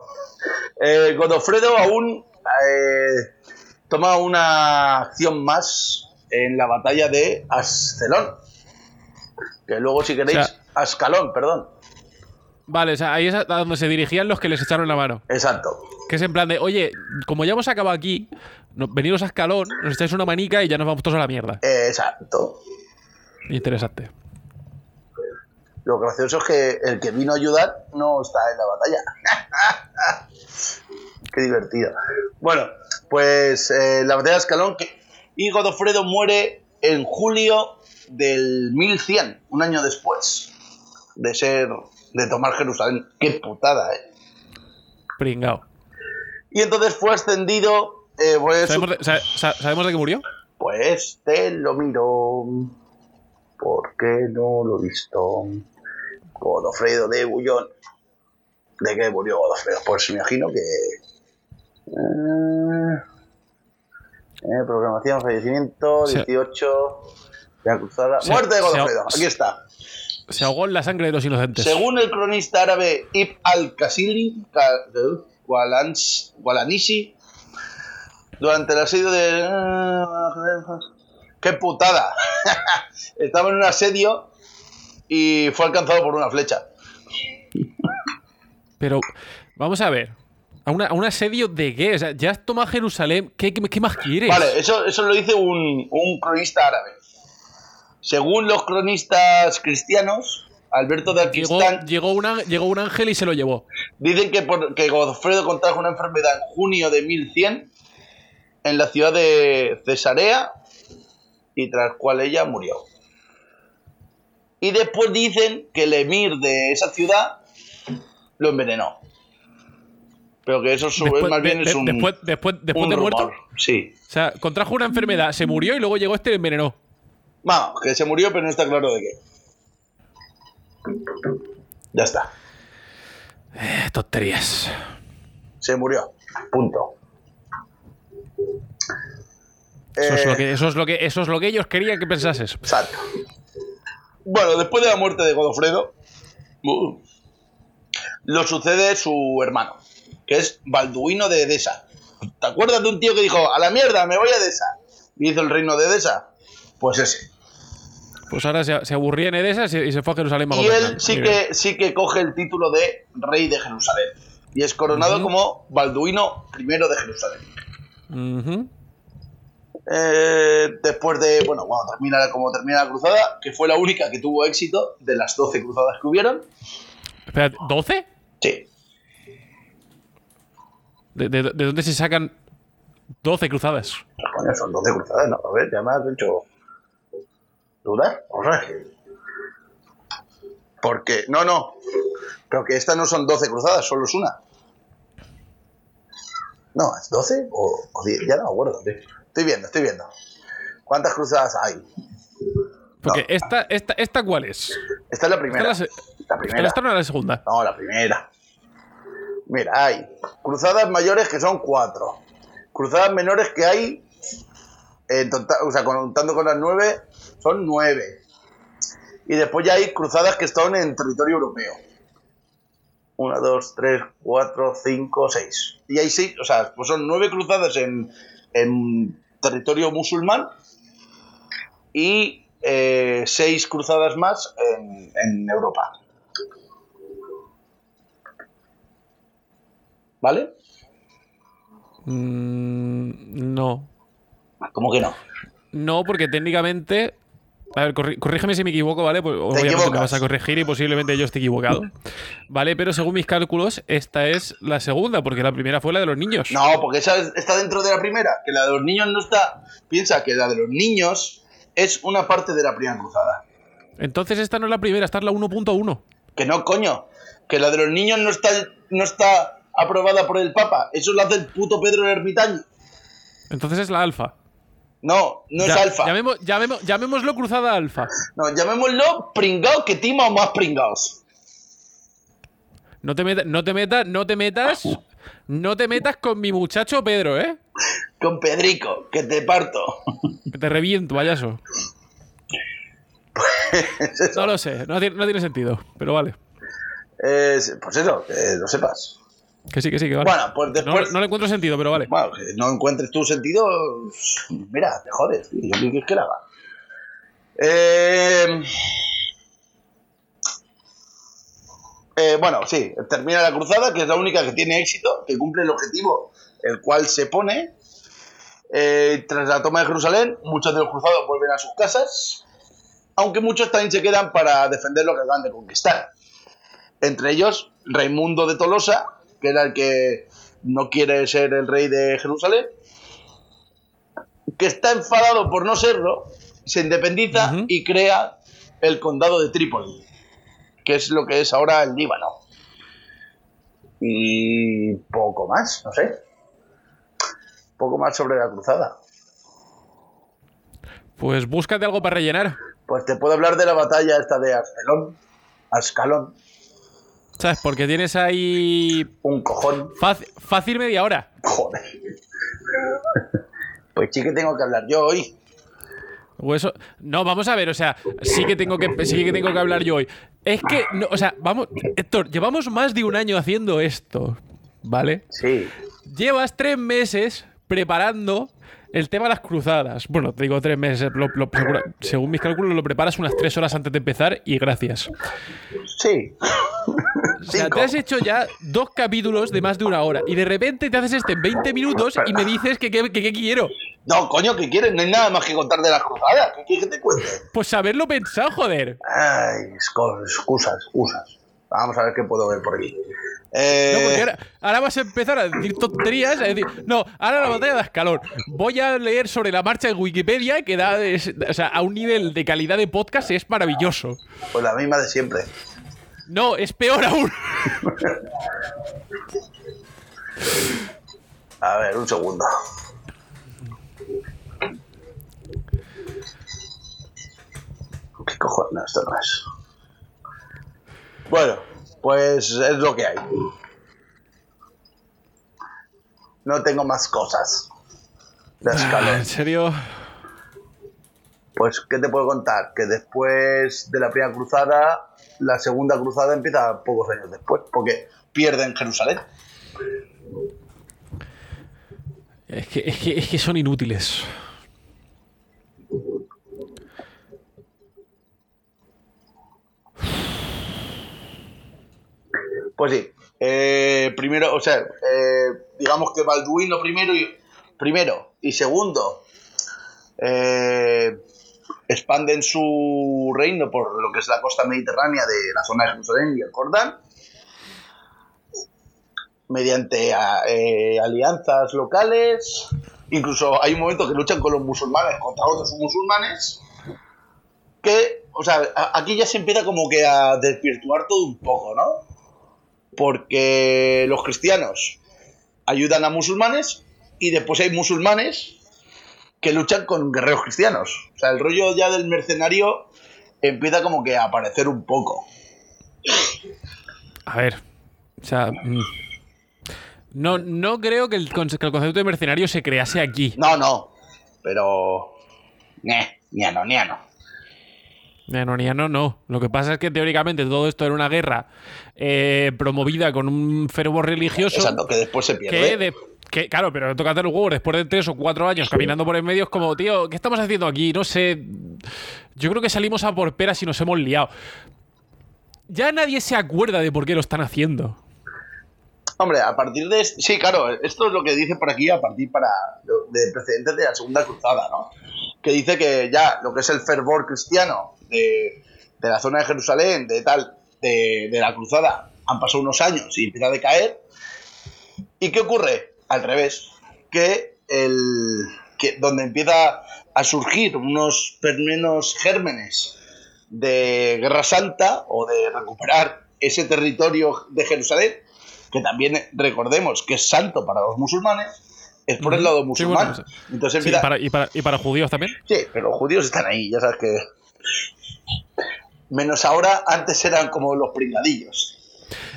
eh, Godofredo aún eh, toma una acción más en la batalla de Ascelón. Que luego, si queréis, O sea- Ascalón, perdón. Vale, o sea, ahí es a donde se dirigían los que les echaron la mano. Exacto. Que es en plan de, oye, como ya hemos acabado aquí, veniros a escalón, nos echáis una manica y ya nos vamos todos a la mierda. Exacto. Interesante. Lo gracioso es que el que vino a ayudar no está en la batalla. Qué divertido. Bueno, pues eh, la batalla de Escalón que... y Godofredo muere en julio del 1100, un año después. de ser, de tomar Jerusalén. Qué putada, ¿eh? Pringao. Y entonces fue ascendido, eh, pues, ¿Sabemos de, sa- sa- ¿Sabemos de qué murió? pues te lo miro, porque no lo he visto. Godofredo de Bullón. ¿De qué murió Godofredo? Pues me imagino que... eh, eh, programación, fallecimiento, Se- 18... La cruzada. Se- Muerte de Godofredo, aquí está. Se ahogó en la sangre de los inocentes. Según el cronista árabe Ibn al-Kasili, Walans- Walanisi, durante el asedio de... ¡Qué putada! Estaba en un asedio y fue alcanzado por una flecha. Pero, vamos a ver. ¿A, una- a un asedio de qué? O sea, ya has tomado Jerusalén. ¿Qué, qué- qué más quieres? Vale, eso, eso lo dice un, un cronista árabe. Según los cronistas cristianos, Alberto de Llegó, Aquistán llegó, un, ángel- llegó un ángel y se lo llevó. Dicen que, por- que Godofredo contrajo una enfermedad en junio de 1100 en la ciudad de Cesarea y tras cual ella murió. Y después dicen que el emir de esa ciudad lo envenenó. Pero que eso Después, más bien de- es un, después, después, después un de rumor. muerto. Sí. O sea, contrajo una enfermedad, se murió y luego llegó este y envenenó. Vamos, que se murió, pero no está claro de qué. Ya está. Eh, tonterías. Se murió. Punto. Eso, es Eh, lo que, eso, es lo que, eso es lo que ellos querían que pensases. Exacto. Bueno, después de la muerte de Godofredo, uh, lo sucede su hermano, que es Balduino de Edesa. ¿Te acuerdas de un tío que dijo, a la mierda, me voy a Edesa? Y hizo el reino de Edesa. Pues ese. Pues ahora se, se aburría en Edesa y se- fue a Jerusalén a Y él sí Muy bien. que, sí que coge el título de rey de Jerusalén. Y es coronado como Balduino I de Jerusalén. Eh, después de, bueno, cuando termina, como termina la cruzada, que fue la única que tuvo éxito de las 12 cruzadas que hubieron. Espera, ¿12? Sí, ¿De, de, de dónde se sacan 12 cruzadas? Coño, son 12 cruzadas, ¿no? A ver, ya me has hecho dudar. Sea, porque, no, no. Pero que estas no son 12 cruzadas, solo es una. No, ¿es 12 o, o 10? Ya no me acuerdo, tío. Estoy viendo, estoy viendo. ¿Cuántas cruzadas hay? Porque No. esta, esta, ¿esta cuál es? Esta es la Esta, primera. es la, se- La primera. esta no era la segunda. No, la primera. Mira, hay cruzadas mayores que son cuatro. Cruzadas menores que hay, en total, o sea, contando con las nueve, son nueve. Y después ya hay cruzadas que están en territorio europeo. Una, dos, tres, cuatro, cinco, seis. Y hay seis, o sea, pues son nueve cruzadas en, en territorio musulmán y eh, seis cruzadas más en, en Europa. ¿Vale? Mm, no. ¿Cómo que no? No, porque técnicamente. A ver, corrí- corrígeme si me equivoco, ¿vale? Pues obviamente me vas a corregir y posiblemente yo esté equivocado. ¿Vale? Pero según mis cálculos, esta es la segunda, porque la primera fue la de los niños. No, porque esa es- está dentro de la primera, que la de los niños no está. Piensa que la de los niños es una parte de la primera cruzada. Entonces esta no es la primera, esta es la 1.1. Que no, coño. Que la de los niños no está, no está aprobada por el Papa. Eso lo hace el puto Pedro el Ermitaño. Entonces es la alfa. No, no Ya- es alfa. llamemos- llamemos- llamémoslo cruzada alfa. No, llamémoslo pringao que tima o más pringaos. No te metas, no te metas, no te metas, no te metas con mi muchacho Pedro, ¿eh? Con Pedrico, que te parto. Que te reviento, payaso. No lo sé, no tiene, no tiene sentido, pero vale. Es- pues eso, que lo sepas. Que sí, que sí, que vale. Bueno, pues después. no le encuentro sentido, pero vale. Bueno, que no encuentres tu sentido, mira, te jodes, tío. yo qué que la haga. Eh, eh, bueno, sí, termina la cruzada, que es la única que tiene éxito, que cumple el objetivo el cual se pone. Eh, tras la toma de Jerusalén, muchos de los cruzados vuelven a sus casas, aunque muchos también se quedan para defender lo que acaban de conquistar. Entre ellos, Raimundo de Tolosa, que era el que no quiere ser el rey de Jerusalén, que está enfadado por no serlo, se independiza y crea el condado de Trípoli. que es lo que es ahora el Líbano. Y poco más, no sé. Poco más sobre la cruzada. Pues búscate algo para rellenar. Pues te puedo hablar de la batalla esta de Ascalón. Ascalón. ¿Sabes? Porque tienes ahí. Un cojón. Fácil, fácil media hora. Joder. Pues sí que tengo que hablar yo hoy. O eso. No, vamos a ver, o sea, sí que tengo que, sí que, tengo que hablar yo hoy. Es que, no, o sea, vamos. Héctor, llevamos más de un año haciendo esto. ¿Vale? Sí. Llevas tres meses preparando el tema de las cruzadas. Bueno, te digo tres meses. lo- lo- segura- según mis cálculos, lo preparas unas tres horas antes de empezar y gracias. Sí. O sea, Cinco. te has hecho ya dos capítulos de más de una hora y de repente te haces este en 20 minutos y me dices que qué quiero. No, coño, ¿qué quieres? No hay nada más que contar de las cruzadas. ¿Qué quieres que te cuente? Pues haberlo pensado, joder. Ay, excusas, excusas. Vamos a ver qué puedo ver por aquí. No, Eh, porque ahora, ahora vas a empezar a decir tonterías. a decir, no, ahora la batalla de Ascalón. Voy a leer sobre la marcha en Wikipedia que da, es- o sea, a un nivel de calidad de podcast es maravilloso. Pues la misma de siempre. No, es peor aún. A ver, un segundo. ¿Qué cojones? No, esto no es. Bueno, pues es lo que hay. No tengo más cosas. Ah, en serio. Pues, ¿qué te puedo contar? Que después de la primera cruzada, la segunda cruzada empieza pocos años después, porque pierden Jerusalén. Es que, es que, es que son inútiles. Pues sí. eh, primero, o sea, eh, digamos que Balduino primero y primero y segundo eh, expanden su reino por lo que es la costa mediterránea de la zona de Jerusalén y el Jordán mediante alianzas locales. Incluso hay un momento que luchan con los musulmanes contra otros musulmanes. Que, o sea, aquí ya se empieza como que a desvirtuar todo un poco, ¿no? Porque los cristianos ayudan a musulmanes y después hay musulmanes que luchan con guerreros cristianos. O sea, el rollo ya del mercenario empieza como que a aparecer un poco. A ver. O sea. mm. No, no creo que el, que el concepto de mercenario se crease aquí. No, no, pero... Ñano, ñano. No, ni no, no. Lo que pasa es que teóricamente todo esto era una guerra eh, promovida con un fervor religioso. Exacto, que después se Que, pierde. de- que, claro, pero tócate los huevos después de tres o cuatro años caminando por el medio. Es como, tío, ¿qué estamos haciendo aquí? No sé. Yo creo que salimos a por peras y nos hemos liado. Ya nadie se acuerda de por qué lo están haciendo. Hombre, a partir de... Sí, claro, esto es lo que dice por aquí a partir para de precedentes de la Segunda Cruzada, ¿no? Que dice que ya lo que es el fervor cristiano de, la zona de Jerusalén, de tal, de, de la Cruzada, han pasado unos años y empieza a decaer. ¿Y qué ocurre? Al revés, que el que donde empieza a surgir unos menos gérmenes de Guerra Santa o de recuperar ese territorio de Jerusalén, que también recordemos que es santo para los musulmanes, es por el lado Sí, musulmán. bueno, Entonces Sí, empieza- para- y, para, y para judíos también. Sí, pero los judíos están ahí, ya sabes que. Menos ahora, antes eran como los pringadillos.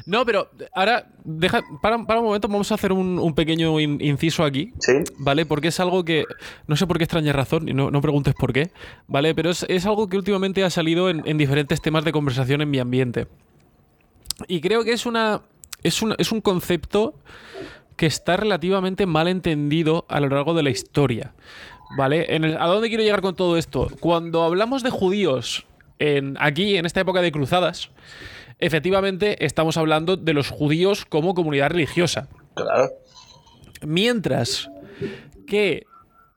No, pero ahora, deja, para, para un momento, vamos a hacer un, un pequeño in- inciso aquí. Sí. ¿Vale? Porque es algo que. No sé por qué extraña razón, y no, no preguntes por qué, ¿vale? Pero es, es algo que últimamente ha salido en, en diferentes temas de conversación en mi ambiente. Y creo que es una. Es, una- es un concepto que está relativamente mal entendido a lo largo de la historia. ¿Vale? En el- ¿A dónde quiero llegar con todo esto? Cuando hablamos de judíos en, aquí, en esta época de cruzadas, efectivamente estamos hablando de los judíos como comunidad religiosa. Claro. Mientras que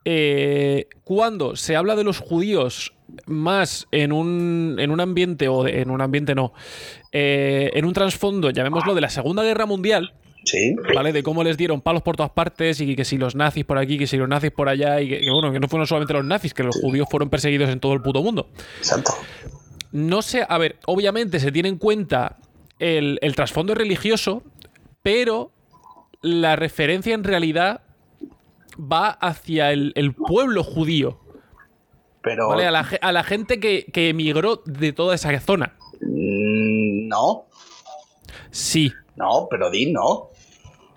eh, cuando se habla de los judíos más en un, en un ambiente, o de- en un ambiente no, eh, en un trasfondo, llamémoslo, de la Segunda Guerra Mundial, Sí. ¿vale? De cómo les dieron palos por todas partes y que si los nazis por aquí, que si los nazis por allá, y que, que, bueno, que no fueron solamente los nazis, que los judíos fueron perseguidos en todo el puto mundo. Exacto. no sé, a ver, obviamente se tiene en cuenta el, el trasfondo religioso, pero la referencia en realidad va hacia el, el pueblo judío, Pero. ¿vale? A la, ge- a la gente que, que emigró de toda esa zona. Mm, No, Sí. No, pero di no.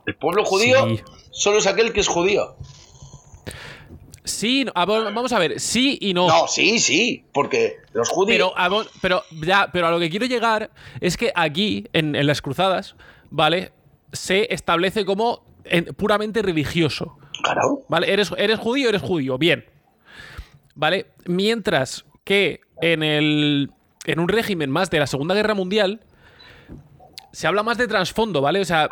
El pueblo judío Sí. solo es aquel que es judío. Sí, no, a ver, vamos a ver, sí y no. No, sí, sí, porque los judíos. Pero a, pero, ya, pero a lo que quiero llegar es que aquí, en, en las cruzadas, ¿vale? Se establece como en- puramente religioso. Claro. ¿Vale? ¿Eres, eres judío, eres judío. Bien. ¿Vale? Mientras que en el. En un régimen más de la Segunda Guerra Mundial. Se habla más de trasfondo, ¿vale? O sea,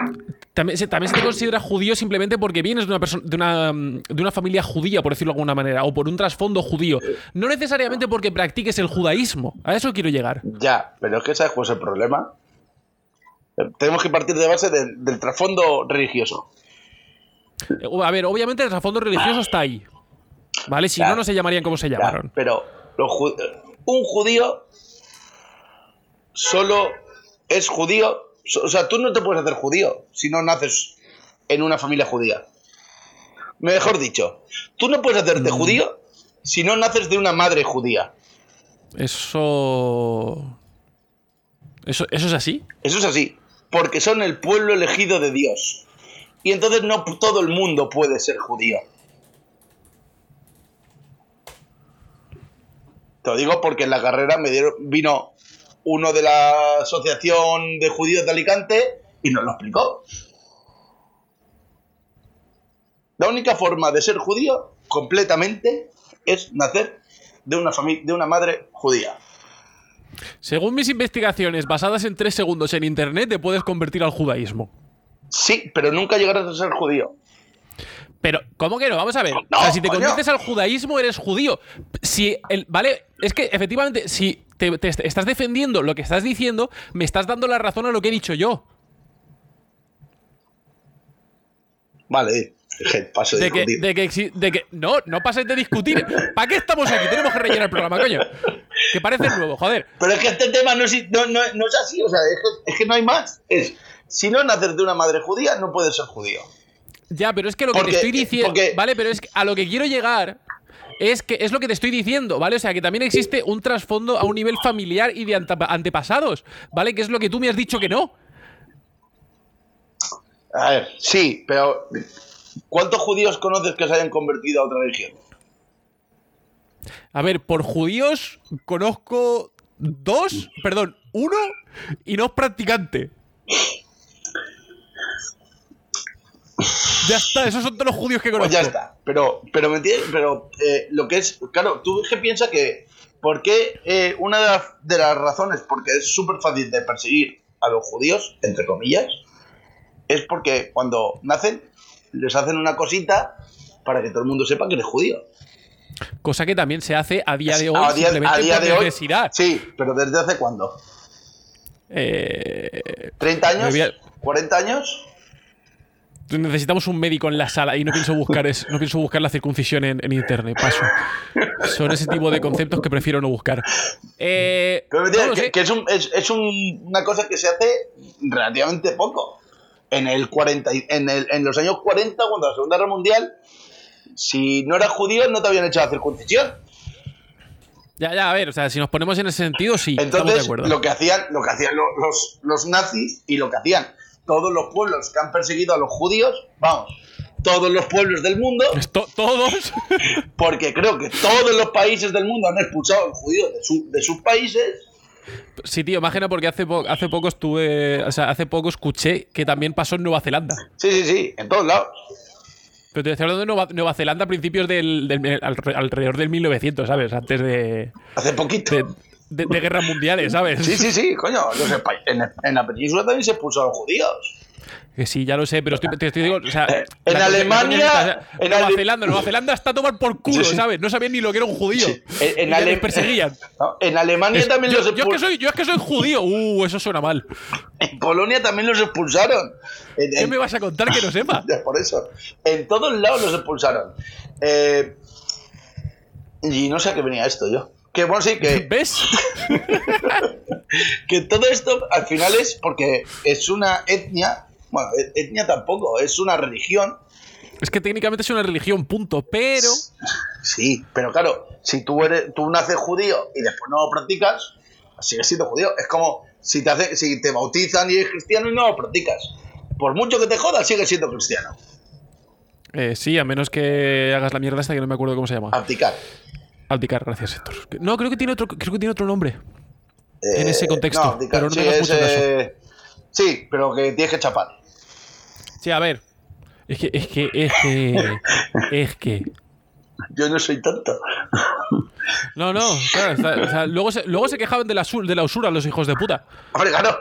también se, también se te considera judío simplemente porque vienes de una, persona de, una, mm, de una familia judía, por decirlo de alguna manera, o por un trasfondo judío. No necesariamente porque practiques el judaísmo. A eso quiero llegar. Ya, pero es que sabes cuál es el problema. Eh, Tenemos que partir de base del- del trasfondo religioso. Eh, A ver, obviamente el trasfondo religioso está ahí. ¿Vale? Si Ya. no, no se llamarían como se Ya, llamaron. pero los ju- un judío solo es judío. O sea, tú no te puedes hacer judío si no naces en una familia judía. Mejor dicho, tú no puedes hacerte judío si no naces de una madre judía. Eso. ¿Eso, ¿Eso es así? Eso es así, porque son el pueblo elegido de Dios. Y entonces no todo el mundo puede ser judío. Te lo digo porque en la carrera me dieron, vino uno de la Asociación de Judíos de Alicante y nos lo explicó. La única forma de ser judío completamente es nacer de una, de una madre judía. Según mis investigaciones basadas en tres segundos en internet, te puedes convertir al judaísmo. Sí, pero nunca llegarás a ser judío. Pero, ¿cómo que no? Vamos a ver. No, o sea, si te coño. conviertes al judaísmo, eres judío. Si el, vale, es que efectivamente, si te, te est- estás defendiendo lo que estás diciendo, me estás dando la razón a lo que he dicho yo. Vale, paso de, De que, de que, de que- no, no pases de discutir. ¿Para qué estamos aquí? Tenemos que rellenar el programa, coño. Que parece nuevo, joder. Pero es que este tema no es, no, no- no es así, o sea, es que, es que no hay más. Es, si no naces de una madre judía, no puedes ser judío. Ya, pero es que lo que Porque- te estoy diciendo. porque- Vale, pero es que a lo que quiero llegar es que es lo que te estoy diciendo, ¿vale? O sea, que también existe un trasfondo a un nivel familiar y de antepasados, ¿vale? Que es lo que tú me has dicho que no. A ver, sí, pero ¿cuántos judíos conoces que se hayan convertido a otra religión? A ver, por judíos conozco dos, perdón, uno y no es practicante. Ya está, esos son todos los judíos que Pues conozco. ya está. Pero, pero me entiendes, pero eh, lo que es, claro, tú que piensas que, ¿por qué eh, una de las, de las razones porque es súper fácil de perseguir a los judíos, entre comillas, es porque cuando nacen les hacen una cosita para que todo el mundo sepa que eres judío. Cosa que también se hace a día de hoy a día, simplemente a día por de hoy. Sí, pero ¿desde hace cuándo? Eh, ¿30 años? A- ¿40 años? Necesitamos un médico en la sala y no pienso buscar es, no pienso buscar la circuncisión en, en internet. Paso. Son ese tipo de conceptos que prefiero no buscar. Eh, Pero me no que, es, un- es- es un- una cosa que se hace relativamente poco. En, el 40, y- en, el- en los años 40, cuando la Segunda Guerra Mundial, si no eras judío, no te habían hecho la circuncisión. Ya, ya, a ver, o sea, si nos ponemos en ese sentido, sí, estamos de Entonces, acuerdo. lo que hacían, lo que hacían lo- los, los nazis y lo que hacían todos los pueblos que han perseguido a los judíos, vamos, todos los pueblos del mundo, todos. porque creo que todos los países del mundo han expulsado a los judíos de, su- de sus países. sí, tío, imagina porque hace, po- hace poco estuve. O sea, hace poco escuché que también pasó en Nueva Zelanda. Sí, sí, sí, en todos lados. Pero te estoy hablando de Nueva, Nueva Zelanda a principios del, del- alre- alrededor del 1900, ¿sabes? Antes de, Hace poquito. de, de- de guerras mundiales, ¿sabes? Sí, sí, sí, coño. los en, en la península también se los judíos. Que sí, ya lo sé, pero estoy, te estoy digo, o sea, Eh, en la Alemania- la en Nueva Ale- Zelanda, Nueva Zelanda está a tomar por culo, Sí, sí. ¿sabes? No sabían ni lo que era un judío. Sí. En, en Ale- perseguían. No, en Alemania Es- también yo, los yo es que expulsaron. soy, yo es que soy judío. Uh, eso suena mal. En Polonia también los expulsaron. En- ¿Qué me vas a contar que no sepa? Por eso. En todos lados los expulsaron. Eh, y no sé a qué venía esto yo. Que bueno, sí, que, ¿Ves? que todo esto al final es porque es una etnia, bueno, et- etnia tampoco, es una religión. Es que técnicamente es una religión, punto. Pero. Sí, pero claro, si tú eres, tú naces judío y después no lo practicas, sigues siendo judío. Es como si te hace, si te bautizan y eres cristiano y no lo practicas. Por mucho que te jodas, sigues siendo cristiano. eh, sí, a menos que hagas la mierda esta que no me acuerdo cómo se llama. Abdicar. Abdicar, gracias, Héctor. No, creo que tiene otro, creo que tiene otro nombre. Eh, En ese contexto, No, abdicar, pero no sí, caso. eh, sí, pero que tienes que chapar. Sí, a ver. Es que, es que, es que. Es que. Yo no soy tonto. No, no, claro. está- o sea, luego, se, luego se quejaban de la, su- de la usura los hijos de puta. Hombre, claro.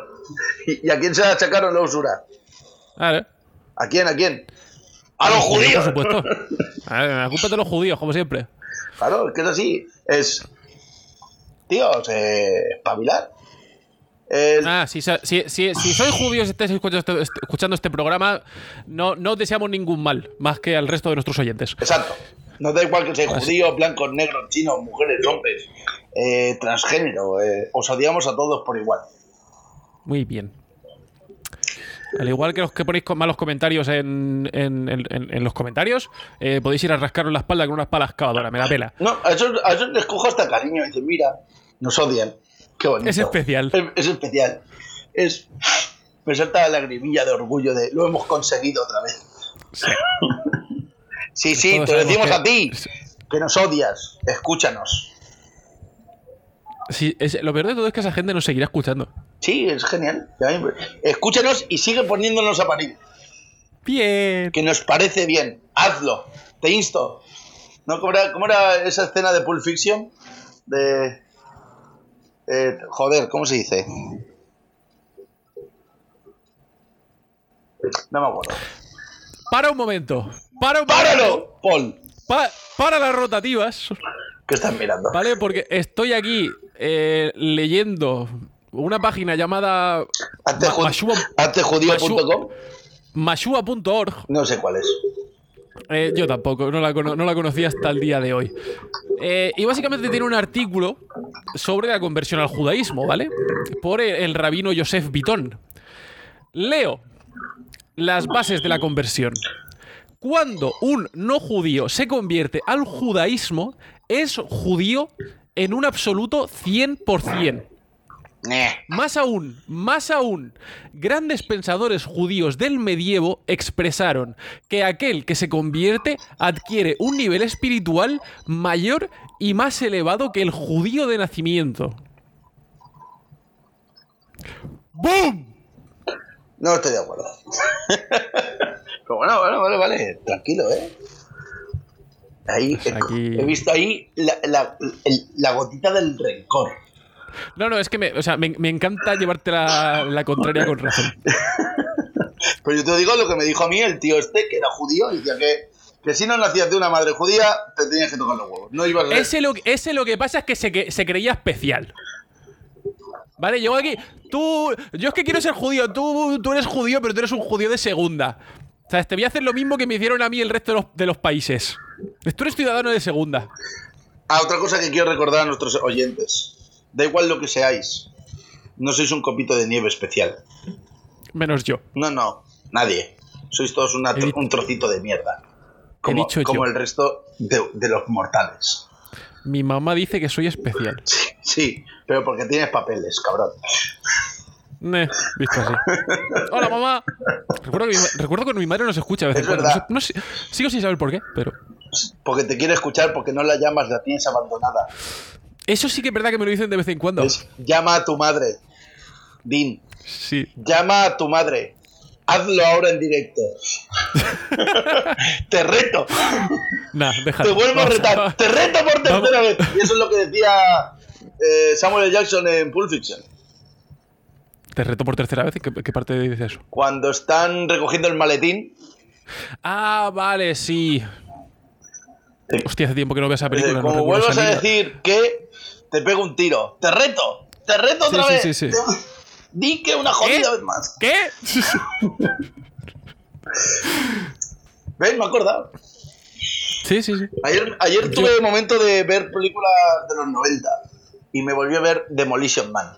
¿Y y a quién se la achacaron la usura? Vale. ¿A quién? ¿A quién? ¡A los Por judíos! supuesto. A ver, la culpa es de los judíos, como siempre. Claro, es que es así. Es. Tíos, eh. espabilar. El- Ah, si, si, si, si sois judíos y estáis escuchando este, este- escuchando este programa, no, no os deseamos ningún mal, más que al resto de nuestros oyentes. Exacto. No da igual que seáis judíos, blancos, negros, chinos, mujeres, hombres, eh, transgénero. eh, os odiamos a todos por igual. Muy bien. Al igual que los que ponéis malos comentarios en, en- en- en- en los comentarios, eh, podéis ir a rascaros la espalda con una espada excavadora, me la pela. No, a esos, a esos les cojo hasta cariño. Dicen, mira, nos odian. Qué bonito. Es especial. Es, es especial. Es. Me salta la lagrimilla de orgullo de lo hemos conseguido otra vez. Sí, sí, te lo decimos que- a ti, que nos odias. Escúchanos. Sí, es- lo peor de todo es que esa gente nos seguirá escuchando. Sí, es genial. Escúchanos y sigue poniéndonos a parir. Bien. Que nos parece bien. Hazlo. Te insto. ¿No? ¿Cómo era, cómo era esa escena de Pulp Fiction? De. eh, joder, ¿cómo se dice? No me acuerdo. Para un momento. Para un momento. ¡Páralo! Paul, Pa- para las rotativas. ¿qué estás mirando? ¿Vale? Porque estoy aquí eh, leyendo una página llamada Hazte Ma- ju- Mashua- hazte judío.com. mashua.org. No sé cuál es. Eh, yo tampoco, no la, no la conocí hasta el día de hoy. Eh, y básicamente tiene un artículo sobre la conversión al judaísmo, ¿vale? Por el, el rabino Yosef Bitón. Leo las bases de la conversión. Cuando un no judío se convierte al judaísmo, es judío en un absoluto 100%. Neh. Más aún, más aún, grandes pensadores judíos del medievo expresaron que aquel que se convierte adquiere un nivel espiritual mayor y más elevado que el judío de nacimiento. ¡Boom! No estoy de acuerdo. Pero bueno, bueno, vale, vale. Tranquilo, ¿eh? Ahí, he- Aquí- he visto ahí la, la- el- la gotita del rencor. No, no, es que me, o sea, me, me encanta llevarte la, la contraria con razón. Pero yo te digo lo que me dijo a mí el tío este, que era judío, y decía que, que si no nacías de una madre judía, te tenías que tocar los huevos. No ibas a Ese lo, ese lo que pasa es que se, que se creía especial. Vale, llegó aquí. Tú. Yo es que quiero ser judío. Tú, tú eres judío, pero tú eres un judío de segunda. O sea, te voy a hacer lo mismo que me hicieron a mí el resto de los, de los países. Tú eres ciudadano de segunda. Ah, otra cosa que quiero recordar a nuestros oyentes. Da igual lo que seáis. No sois un copito de nieve especial. Menos yo. No, no. Nadie. Sois todos una un trocito de mierda. Como, el resto de, de los mortales. Mi mamá dice que soy especial. Sí, sí, pero porque tienes papeles, cabrón. Ne, visto así. Hola, mamá. Recuerdo que, mi, recuerdo que mi madre nos escucha a veces. Es verdad. No no sigo sin saber por qué, pero. Porque te quiere escuchar porque no la llamas, la tienes abandonada. Eso sí que es verdad que me lo dicen de vez en cuando. Es, llama a tu madre. Din, Sí. llama a tu madre. Hazlo ahora en directo. te reto. Nah. Te vuelvo a retar. Te reto por tercera vez. Y eso es lo que decía eh, Samuel L. Jackson en Pulp Fiction. Te reto por tercera vez. ¿Y ¿Qué, qué parte dice eso? Cuando están recogiendo el maletín, Ah, vale, sí. Sí. Hostia, hace tiempo que no veo esa eh, película. no como recuerdo vuelvas a decir que te pego un tiro. Te reto. Te reto Sí, otra sí, vez. sí, sí. Te- Di que una jodida ¿Qué? vez más. ¿Qué? ¿Ves? Me he acordado. Sí, sí, sí. Ayer, ayer tuve momento de ver películas de los 90 y me volví a ver Demolition Man.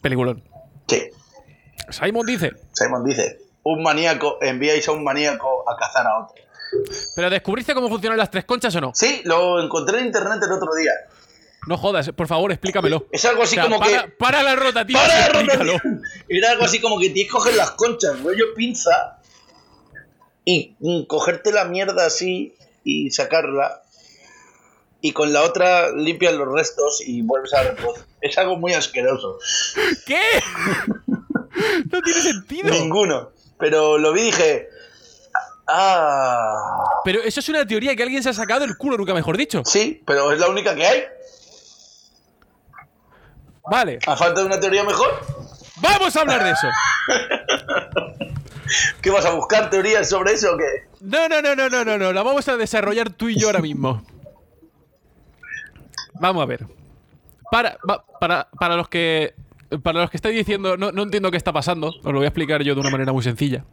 Peliculón. Sí, Simon dice, Simon dice, un maníaco, enviáis a un maníaco a cazar a otro. ¿pero descubriste cómo funcionan las tres conchas o no? Sí, lo encontré en internet el otro día. No jodas, por favor, explícamelo. Es algo así O sea, como para, que... para la rotativa, ¡Para la rotación! Era algo así como que tienes que coger las conchas, rollo pinza, y cogerte la mierda así y sacarla, y con la otra limpias los restos y vuelves a reproducir. Es algo muy asqueroso. ¿Qué? no tiene sentido. Ninguno. Pero lo vi y dije... Ah... Pero eso es una teoría que alguien se ha sacado del culo, nunca mejor dicho. Sí, pero es la única que hay. Vale, A falta de una teoría mejor. vamos a hablar de eso. ¿Qué vas a buscar teorías sobre eso o qué? No, no, no, no, no, no, no. La vamos a desarrollar tú y yo ahora mismo. Vamos a ver. Para, para, para los que. Para los que estáis diciendo, no, no entiendo qué está pasando, os lo voy a explicar yo de una manera muy sencilla.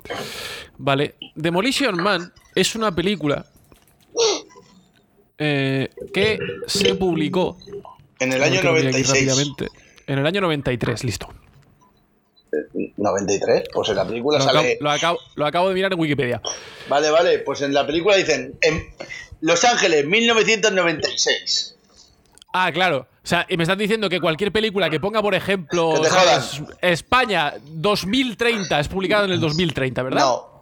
Vale. Demolition Man es una película eh, que se publicó. En el año creo que aquí 96. rápidamente. En el año 93, listo. 93, pues en la película Lo acabo, sale. lo acabo- lo acabo de mirar en Wikipedia. Vale, vale, pues en la película dicen en Los Ángeles, 1996. Ah, claro. O sea, y me estás diciendo que cualquier película que ponga, por ejemplo. España 2030 es publicada en el 2030, ¿verdad? No.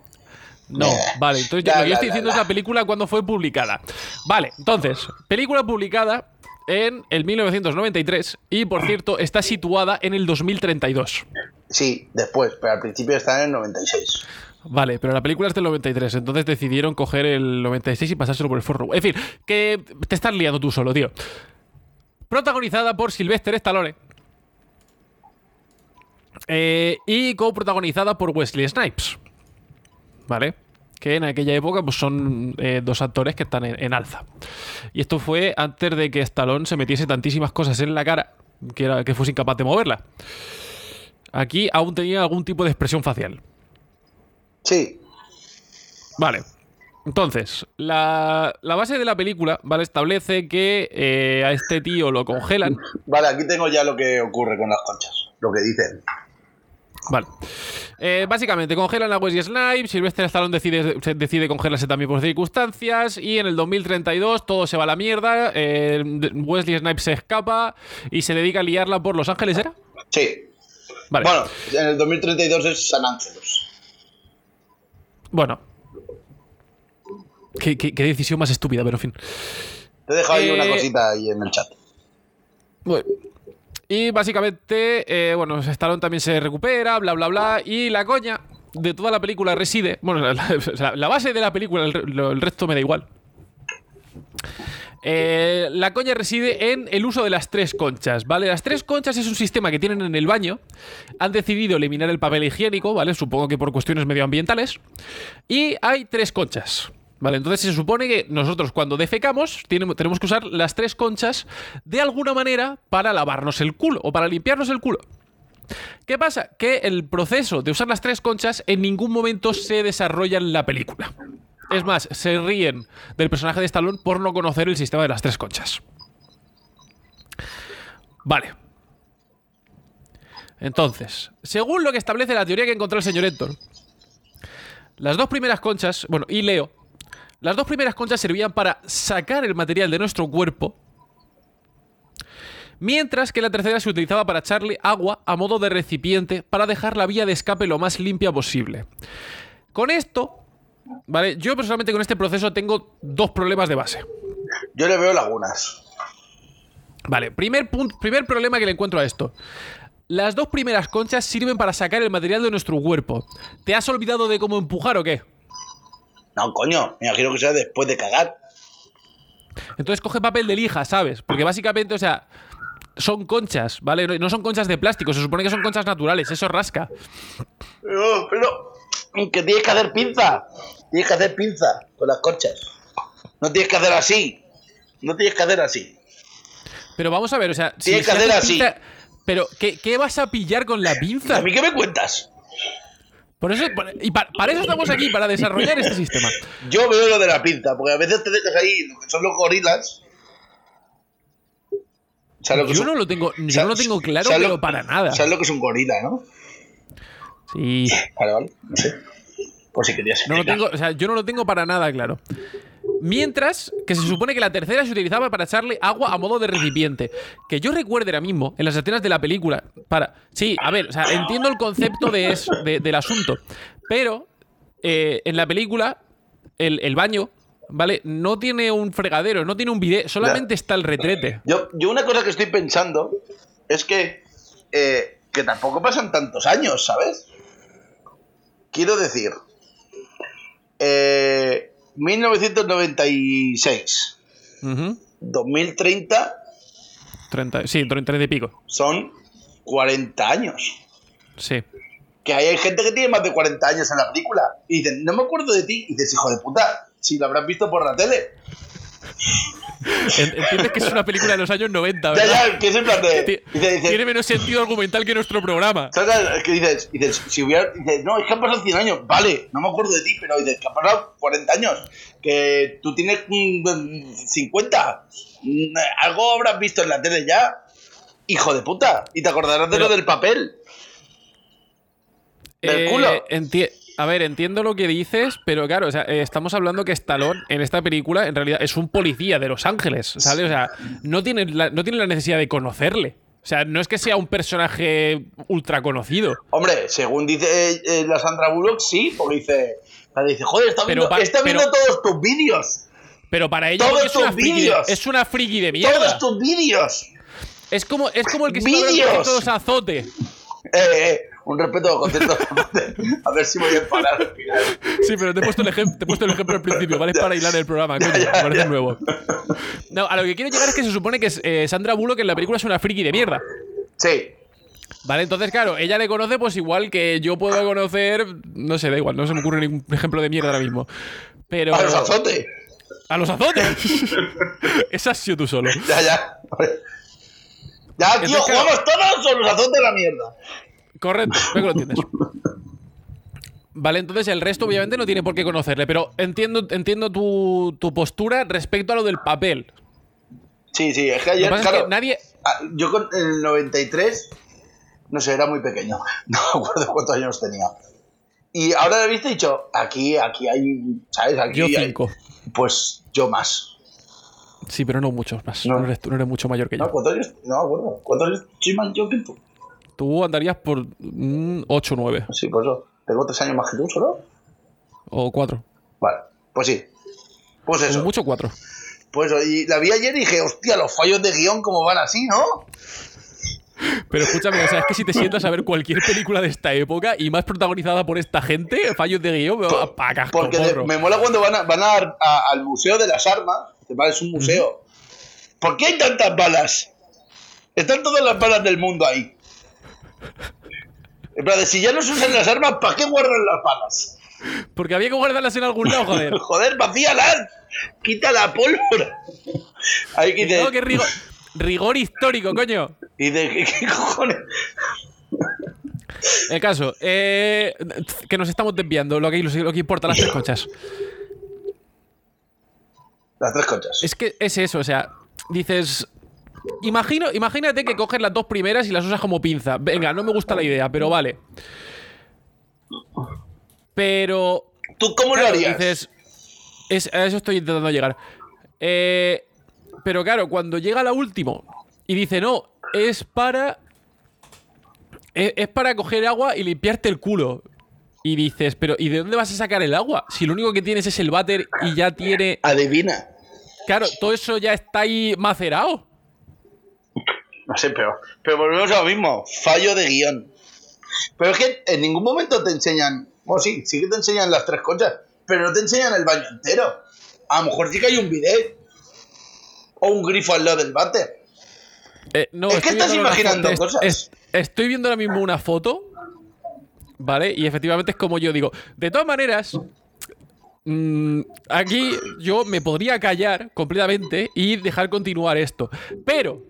No, Eh. vale. Entonces Ya, lo que yo estoy diciendo es la película cuando fue publicada. Vale, entonces, película publicada en el 1993 y, por cierto, está situada en el 2032. Sí, después, pero al principio está en el 96. Vale, pero la película es del 93, entonces decidieron coger el 96 y pasárselo por el forro. En fin, que te estás liando tú solo, tío. Protagonizada por Sylvester Stallone. Eh, y coprotagonizada por Wesley Snipes. ¿Vale? Que en aquella época pues, son eh, dos actores que están en, en alza. Y esto fue antes de que Stallone se metiese tantísimas cosas en la cara que, era, que fuese incapaz de moverla. Aquí aún tenía algún tipo de expresión facial. Sí, Vale. Entonces, la, la base de la película, ¿vale? Establece que eh, a este tío lo congelan. vale, aquí tengo ya lo que ocurre con las conchas. Lo que dicen. Vale. Eh, básicamente, congelan a Wesley Snipes, Sylvester Stallone decide, decide congelarse también por circunstancias, y en el 2032 todo se va a la mierda, eh, Wesley Snipes se escapa y se dedica a liarla por Los Ángeles, ¿era? Sí. Vale. Bueno, en el 2032 es San Ángelos. Bueno. Qué, qué- qué decisión más estúpida, pero en fin. Te he dejado ahí Eh, una cosita ahí en el chat. Bueno. Y básicamente, eh, bueno, Stallone también se recupera, bla, bla, bla. Y la coña de toda la película reside. Bueno, la, la- la base de la película, el, resto me da igual. Eh, la coña reside en el uso de las tres conchas, ¿vale? Las tres conchas es un sistema que tienen en el baño. Han decidido eliminar el papel higiénico, ¿vale? Supongo que por cuestiones medioambientales. Y hay tres conchas. Vale, entonces se supone que nosotros cuando defecamos tenemos que usar las tres conchas de alguna manera para lavarnos el culo o para limpiarnos el culo. ¿Qué pasa? Que el proceso de usar las tres conchas en ningún momento se desarrolla en la película. Es más, se ríen del personaje de Stallone por no conocer el sistema de las tres conchas. Vale. Entonces, según lo que establece la teoría que encontró el señor Héctor, las dos primeras conchas, bueno, y Leo, las dos primeras conchas servían para sacar el material de nuestro cuerpo, mientras que la tercera se utilizaba para echarle agua a modo de recipiente para dejar la vía de escape lo más limpia posible. Con esto, ¿vale? Yo personalmente con este proceso tengo dos problemas de base. Yo le veo lagunas. Vale, primer, punto, primer problema que le encuentro a esto. Las dos primeras conchas sirven para sacar el material de nuestro cuerpo. ¿Te has olvidado de cómo empujar o qué? No, coño, me imagino que sea después de cagar. Entonces coge papel de lija, ¿sabes? Porque básicamente, o sea, son conchas, ¿vale? No- son conchas de plástico, se supone que son conchas naturales, eso rasca. Pero, pero, que tienes que hacer pinza. Tienes que hacer pinza con las conchas. No tienes que hacer así. No tienes que hacer así. Pero vamos a ver, o sea, Tienes que hacer así. pero, ¿qué, qué vas a pillar con la pinza? ¿A mí qué me cuentas? Por eso, y pa- para eso estamos aquí, para desarrollar este sistema. Yo veo lo de la pinza, porque a veces te dejas ahí lo que son los gorilas. ¿Sabes lo que Yo son? no lo tengo, yo no lo tengo claro, ¿sabes lo- pero para nada. ¿Sabes lo que es un gorila, no? Sí. Vale, vale. No sé. Por si querías. No lo tengo, o sea, yo no lo tengo para nada claro. Mientras que se supone que la tercera se utilizaba para echarle agua a modo de recipiente. Que yo recuerde ahora mismo, en las escenas de la película, para... Sí, a ver, o sea, entiendo el concepto de es- de- del asunto, pero eh, en la película el, el baño, ¿vale? No tiene un fregadero, no tiene un bidet, solamente está el retrete. Yo, yo una cosa que estoy pensando es que, eh, que tampoco pasan tantos años, ¿sabes? Quiero decir, eh, 1996, Ujú. 2030 30, sí, 30 y pico. son 40 años. Sí. Que hay gente que tiene más de 40 años en la película. Y dicen, no me acuerdo de ti. Y dices, hijo de puta, si lo habrás visto por la tele. En- Entiendes que es una película de los años 90, Ya, ¿verdad? ya, que es en plan de... Ti- Dice, dice, Tiene menos sentido argumental que nuestro programa. ¿Sabes? Es que dices, dices, si hubiera, dices, no, es que han pasado 100 años, vale, no me acuerdo de ti, pero dices que han pasado 40 años, que tú tienes mm, 50, mm, algo habrás visto en la tele ya, hijo de puta, y te acordarás de Pero- lo del papel. Del Eh, culo. enti- a ver, entiendo lo que dices, pero claro, o sea, eh, estamos hablando que Stallone en esta película en realidad es un policía de Los Ángeles, ¿sabes? O sea, no tiene la, no tiene la necesidad de conocerle. O sea, no es que sea un personaje ultra conocido. Hombre, según dice eh, eh, la Sandra Bullock, sí, porque dice, la dice, joder, está viendo, pa- está viendo pero- todos tus vídeos, Pero para ella Todos es una, friki es una friki de todos mierda. tus vídeos. Es como, es como el que se ¡Vídeos! conciertos azote. Eh, eh, un respeto a conceptos. a ver si voy a parar al final. Sí, pero te he puesto el, ejem- te he puesto el ejemplo al principio, ¿vale? Es para hilar el programa, coño, ya, me parece ya. nuevo. No, a lo que quiero llegar es que se supone que es, eh, Sandra Bullock en la película es una friki de mierda. Sí, Vale, entonces, claro, ella le conoce pues igual que yo puedo conocer, no sé, da igual, no se me ocurre ningún ejemplo de mierda ahora mismo. Pero... a los azotes. ¡A los azotes! Esa has sido tú solo. Ya, ya. Ya, tío, Entonces, claro. jugamos todos o los azotes de la mierda. Correcto, creo que lo entiendes. Vale, entonces el resto obviamente no tiene por qué conocerle, pero entiendo, entiendo tu, tu postura respecto a lo del papel. Sí, sí, es que Lo ayer, es que nadie... ah, yo con el 93, no sé, era muy pequeño. No me acuerdo cuántos años tenía. Y ahora he dicho, aquí, aquí hay, ¿sabes? Aquí Yo hay- cinco. Pues yo más. Sí, pero no muchos más. No. No, eres, tú no eres mucho mayor que ¿No? yo. ¿Cuántos años? No acuerdo. ¿Cuántos años soy más yo que tú? Tú andarías por 8 o 9 Sí, pues eso. Tengo tres años más que tú, ¿solo? o 4. Vale, pues sí. Pues Como eso. mucho 4. Pues y la vi ayer y dije, hostia, los fallos de guion cómo van así, ¿no? Pero escúchame, o sea, es que si te sientas a ver cualquier película de esta época y más protagonizada por esta gente, fallos de guion, me va a casco, Porque de- me mola cuando van, a- van a- a- al Museo de las Armas, que es un museo. ¿Por qué hay tantas balas? Están todas las balas del mundo ahí. En plan, de, si ya no se usan las armas, ¿para qué guardan las balas? Porque había que guardarlas en algún lado, joder. Joder, vacíalas. Quita la pólvora. Ahí que rigor, rigor histórico, coño. y de, ¿qué, qué cojones? El caso, eh, que nos estamos desviando, lo que, lo que importa, las tres conchas. Las tres conchas. Es que es eso, o sea, dices. Imagino, imagínate que coges las dos primeras y las usas como pinza. Venga, no me gusta la idea, pero vale. Pero. ¿Tú cómo lo harías? dices. es- a eso estoy intentando llegar. Eh, pero claro, cuando llega la última y dice, no, es para. Es, es para coger agua y limpiarte el culo. Y dices, pero ¿y de dónde vas a sacar el agua? Si lo único que tienes es el váter y ya tiene. Adivina. Claro, todo eso ya está ahí macerado. No sé, pero, pero volvemos a lo mismo. Fallo de guion. Pero es que en ningún momento te enseñan. Bueno, sí, sí que te enseñan las tres conchas, pero no te enseñan el baño entero. A lo mejor sí que hay un bidet. O un grifo al lado del váter. Eh, no, Es que estás imaginando foto- cosas. es- estoy viendo ahora mismo una foto, ¿vale? Y efectivamente es como yo digo. De todas maneras, mm, aquí yo me podría callar completamente y dejar continuar esto. Pero,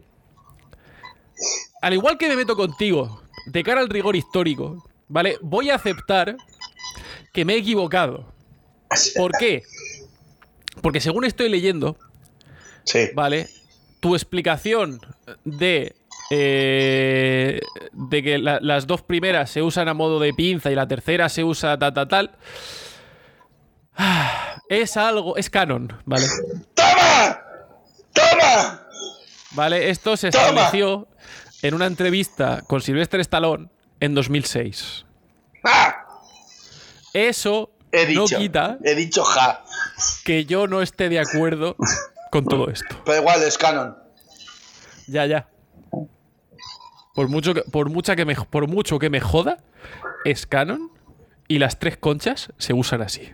al igual que me meto contigo de cara al rigor histórico, ¿vale? Voy a aceptar que me he equivocado. ¿Por qué? Porque según estoy leyendo, Sí. ¿vale? Tu explicación de. eh, de que la- las dos primeras se usan a modo de pinza y la tercera se usa tal, tal, tal. ah, Es algo. Es canon, ¿vale? ¡Toma! ¡Toma! ¿Vale? Esto se ¡Toma! estableció en una entrevista con Sylvester Stallone en 2006. ¡Ah! Eso He dicho. no quita He dicho ja. que yo no esté de acuerdo con todo esto. Pero igual es canon. Ya, ya. Por mucho que, por mucha que me, por mucho que me joda, es canon y las tres conchas se usan así.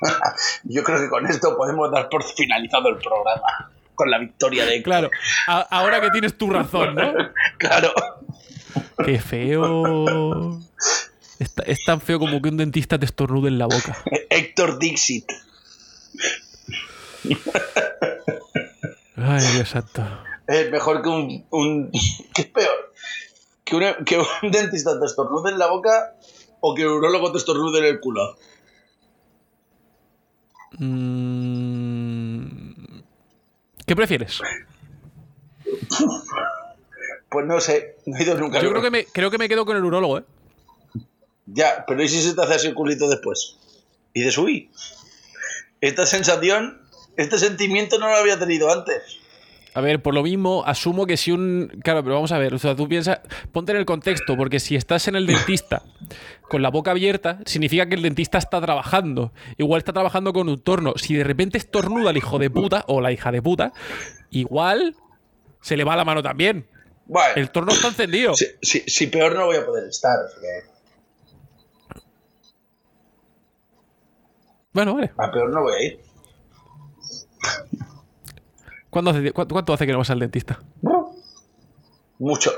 Yo creo que con esto podemos dar por finalizado el programa. Con la victoria de Héctor. Claro, a- ahora que tienes tu razón, ¿no? Claro. Qué feo. Es, ta- es tan feo como que un dentista te estornude en la boca. Héctor Dixit. Ay, Dios santo. Es mejor que un. un ¿Qué es peor? ¿Que, una- que un dentista te estornude en la boca o que un urologo te estornude en el culo? Mm, ¿Qué prefieres? Pues no sé, no he ido nunca. Yo creo que me, creo que me quedo con el urólogo, ¿eh? Ya, pero ¿y si se te hace así el culito después? Y de subir. Esta sensación, este sentimiento no lo había tenido antes. A ver, por lo mismo, asumo que si un. Claro, pero vamos a ver, o sea, tú piensas. Ponte en el contexto, porque si estás en el dentista con la boca abierta, significa que el dentista está trabajando. Igual está trabajando con un torno. Si de repente estornuda el hijo de puta o la hija de puta, igual se le va la mano también. Bueno, El torno está encendido. si, si- si peor no voy a poder estar. sea que Bueno, vale. a peor no voy a ir. ¿Cuándo hace, cu- ¿Cuánto hace que no vas al dentista? Mucho.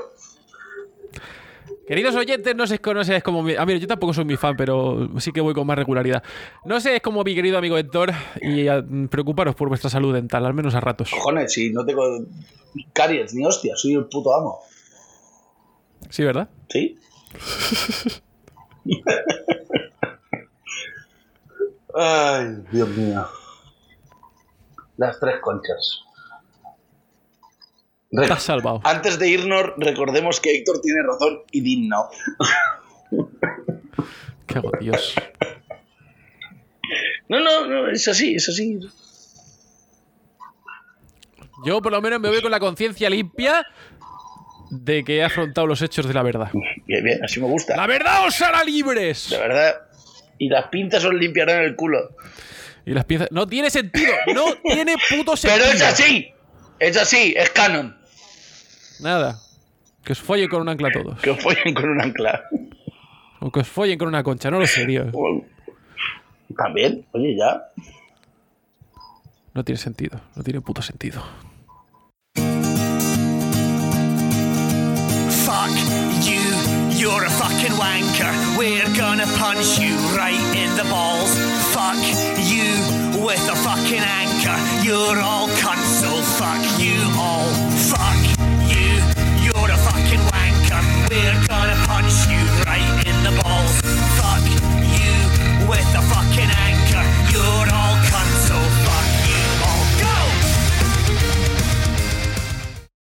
Queridos oyentes, no sé, no sé, es como mi, a ver, yo tampoco soy mi fan, pero sí que voy con más regularidad. No sé, es como mi querido amigo Héctor y ah, preocuparos por vuestra salud dental, al menos a ratos. Cojones, si no tengo caries ni hostia, soy el puto amo. Sí, ¿verdad? ¿Sí? Ay, Dios mío. Las tres conchas. Salvado. Antes de irnos, recordemos que Héctor tiene razón y Dean no. Qué hago, Dios. No, no, no, es así, es así. Yo por lo menos me voy con la conciencia limpia de que he afrontado los hechos de la verdad. Bien, bien, así me gusta. ¡La verdad os hará libres! De verdad. Y las pinzas os limpiarán el culo. Y las piezas... No tiene sentido, no tiene puto sentido. Pero es así. Es así, es canon. Nada. Que os follen con un ancla todos. Que os follen con un ancla. O que os follen con una concha, no lo sé, tío. También, oye, ya. No tiene sentido, no tiene puto sentido. Fuck you, you're a fucking wanker. We're gonna punch you right in the balls. Fuck you with a fucking anchor. You're all cunts, so fuck you We're gonna punch you right in the balls. Fuck you with a fucking anchor. You're all cunts.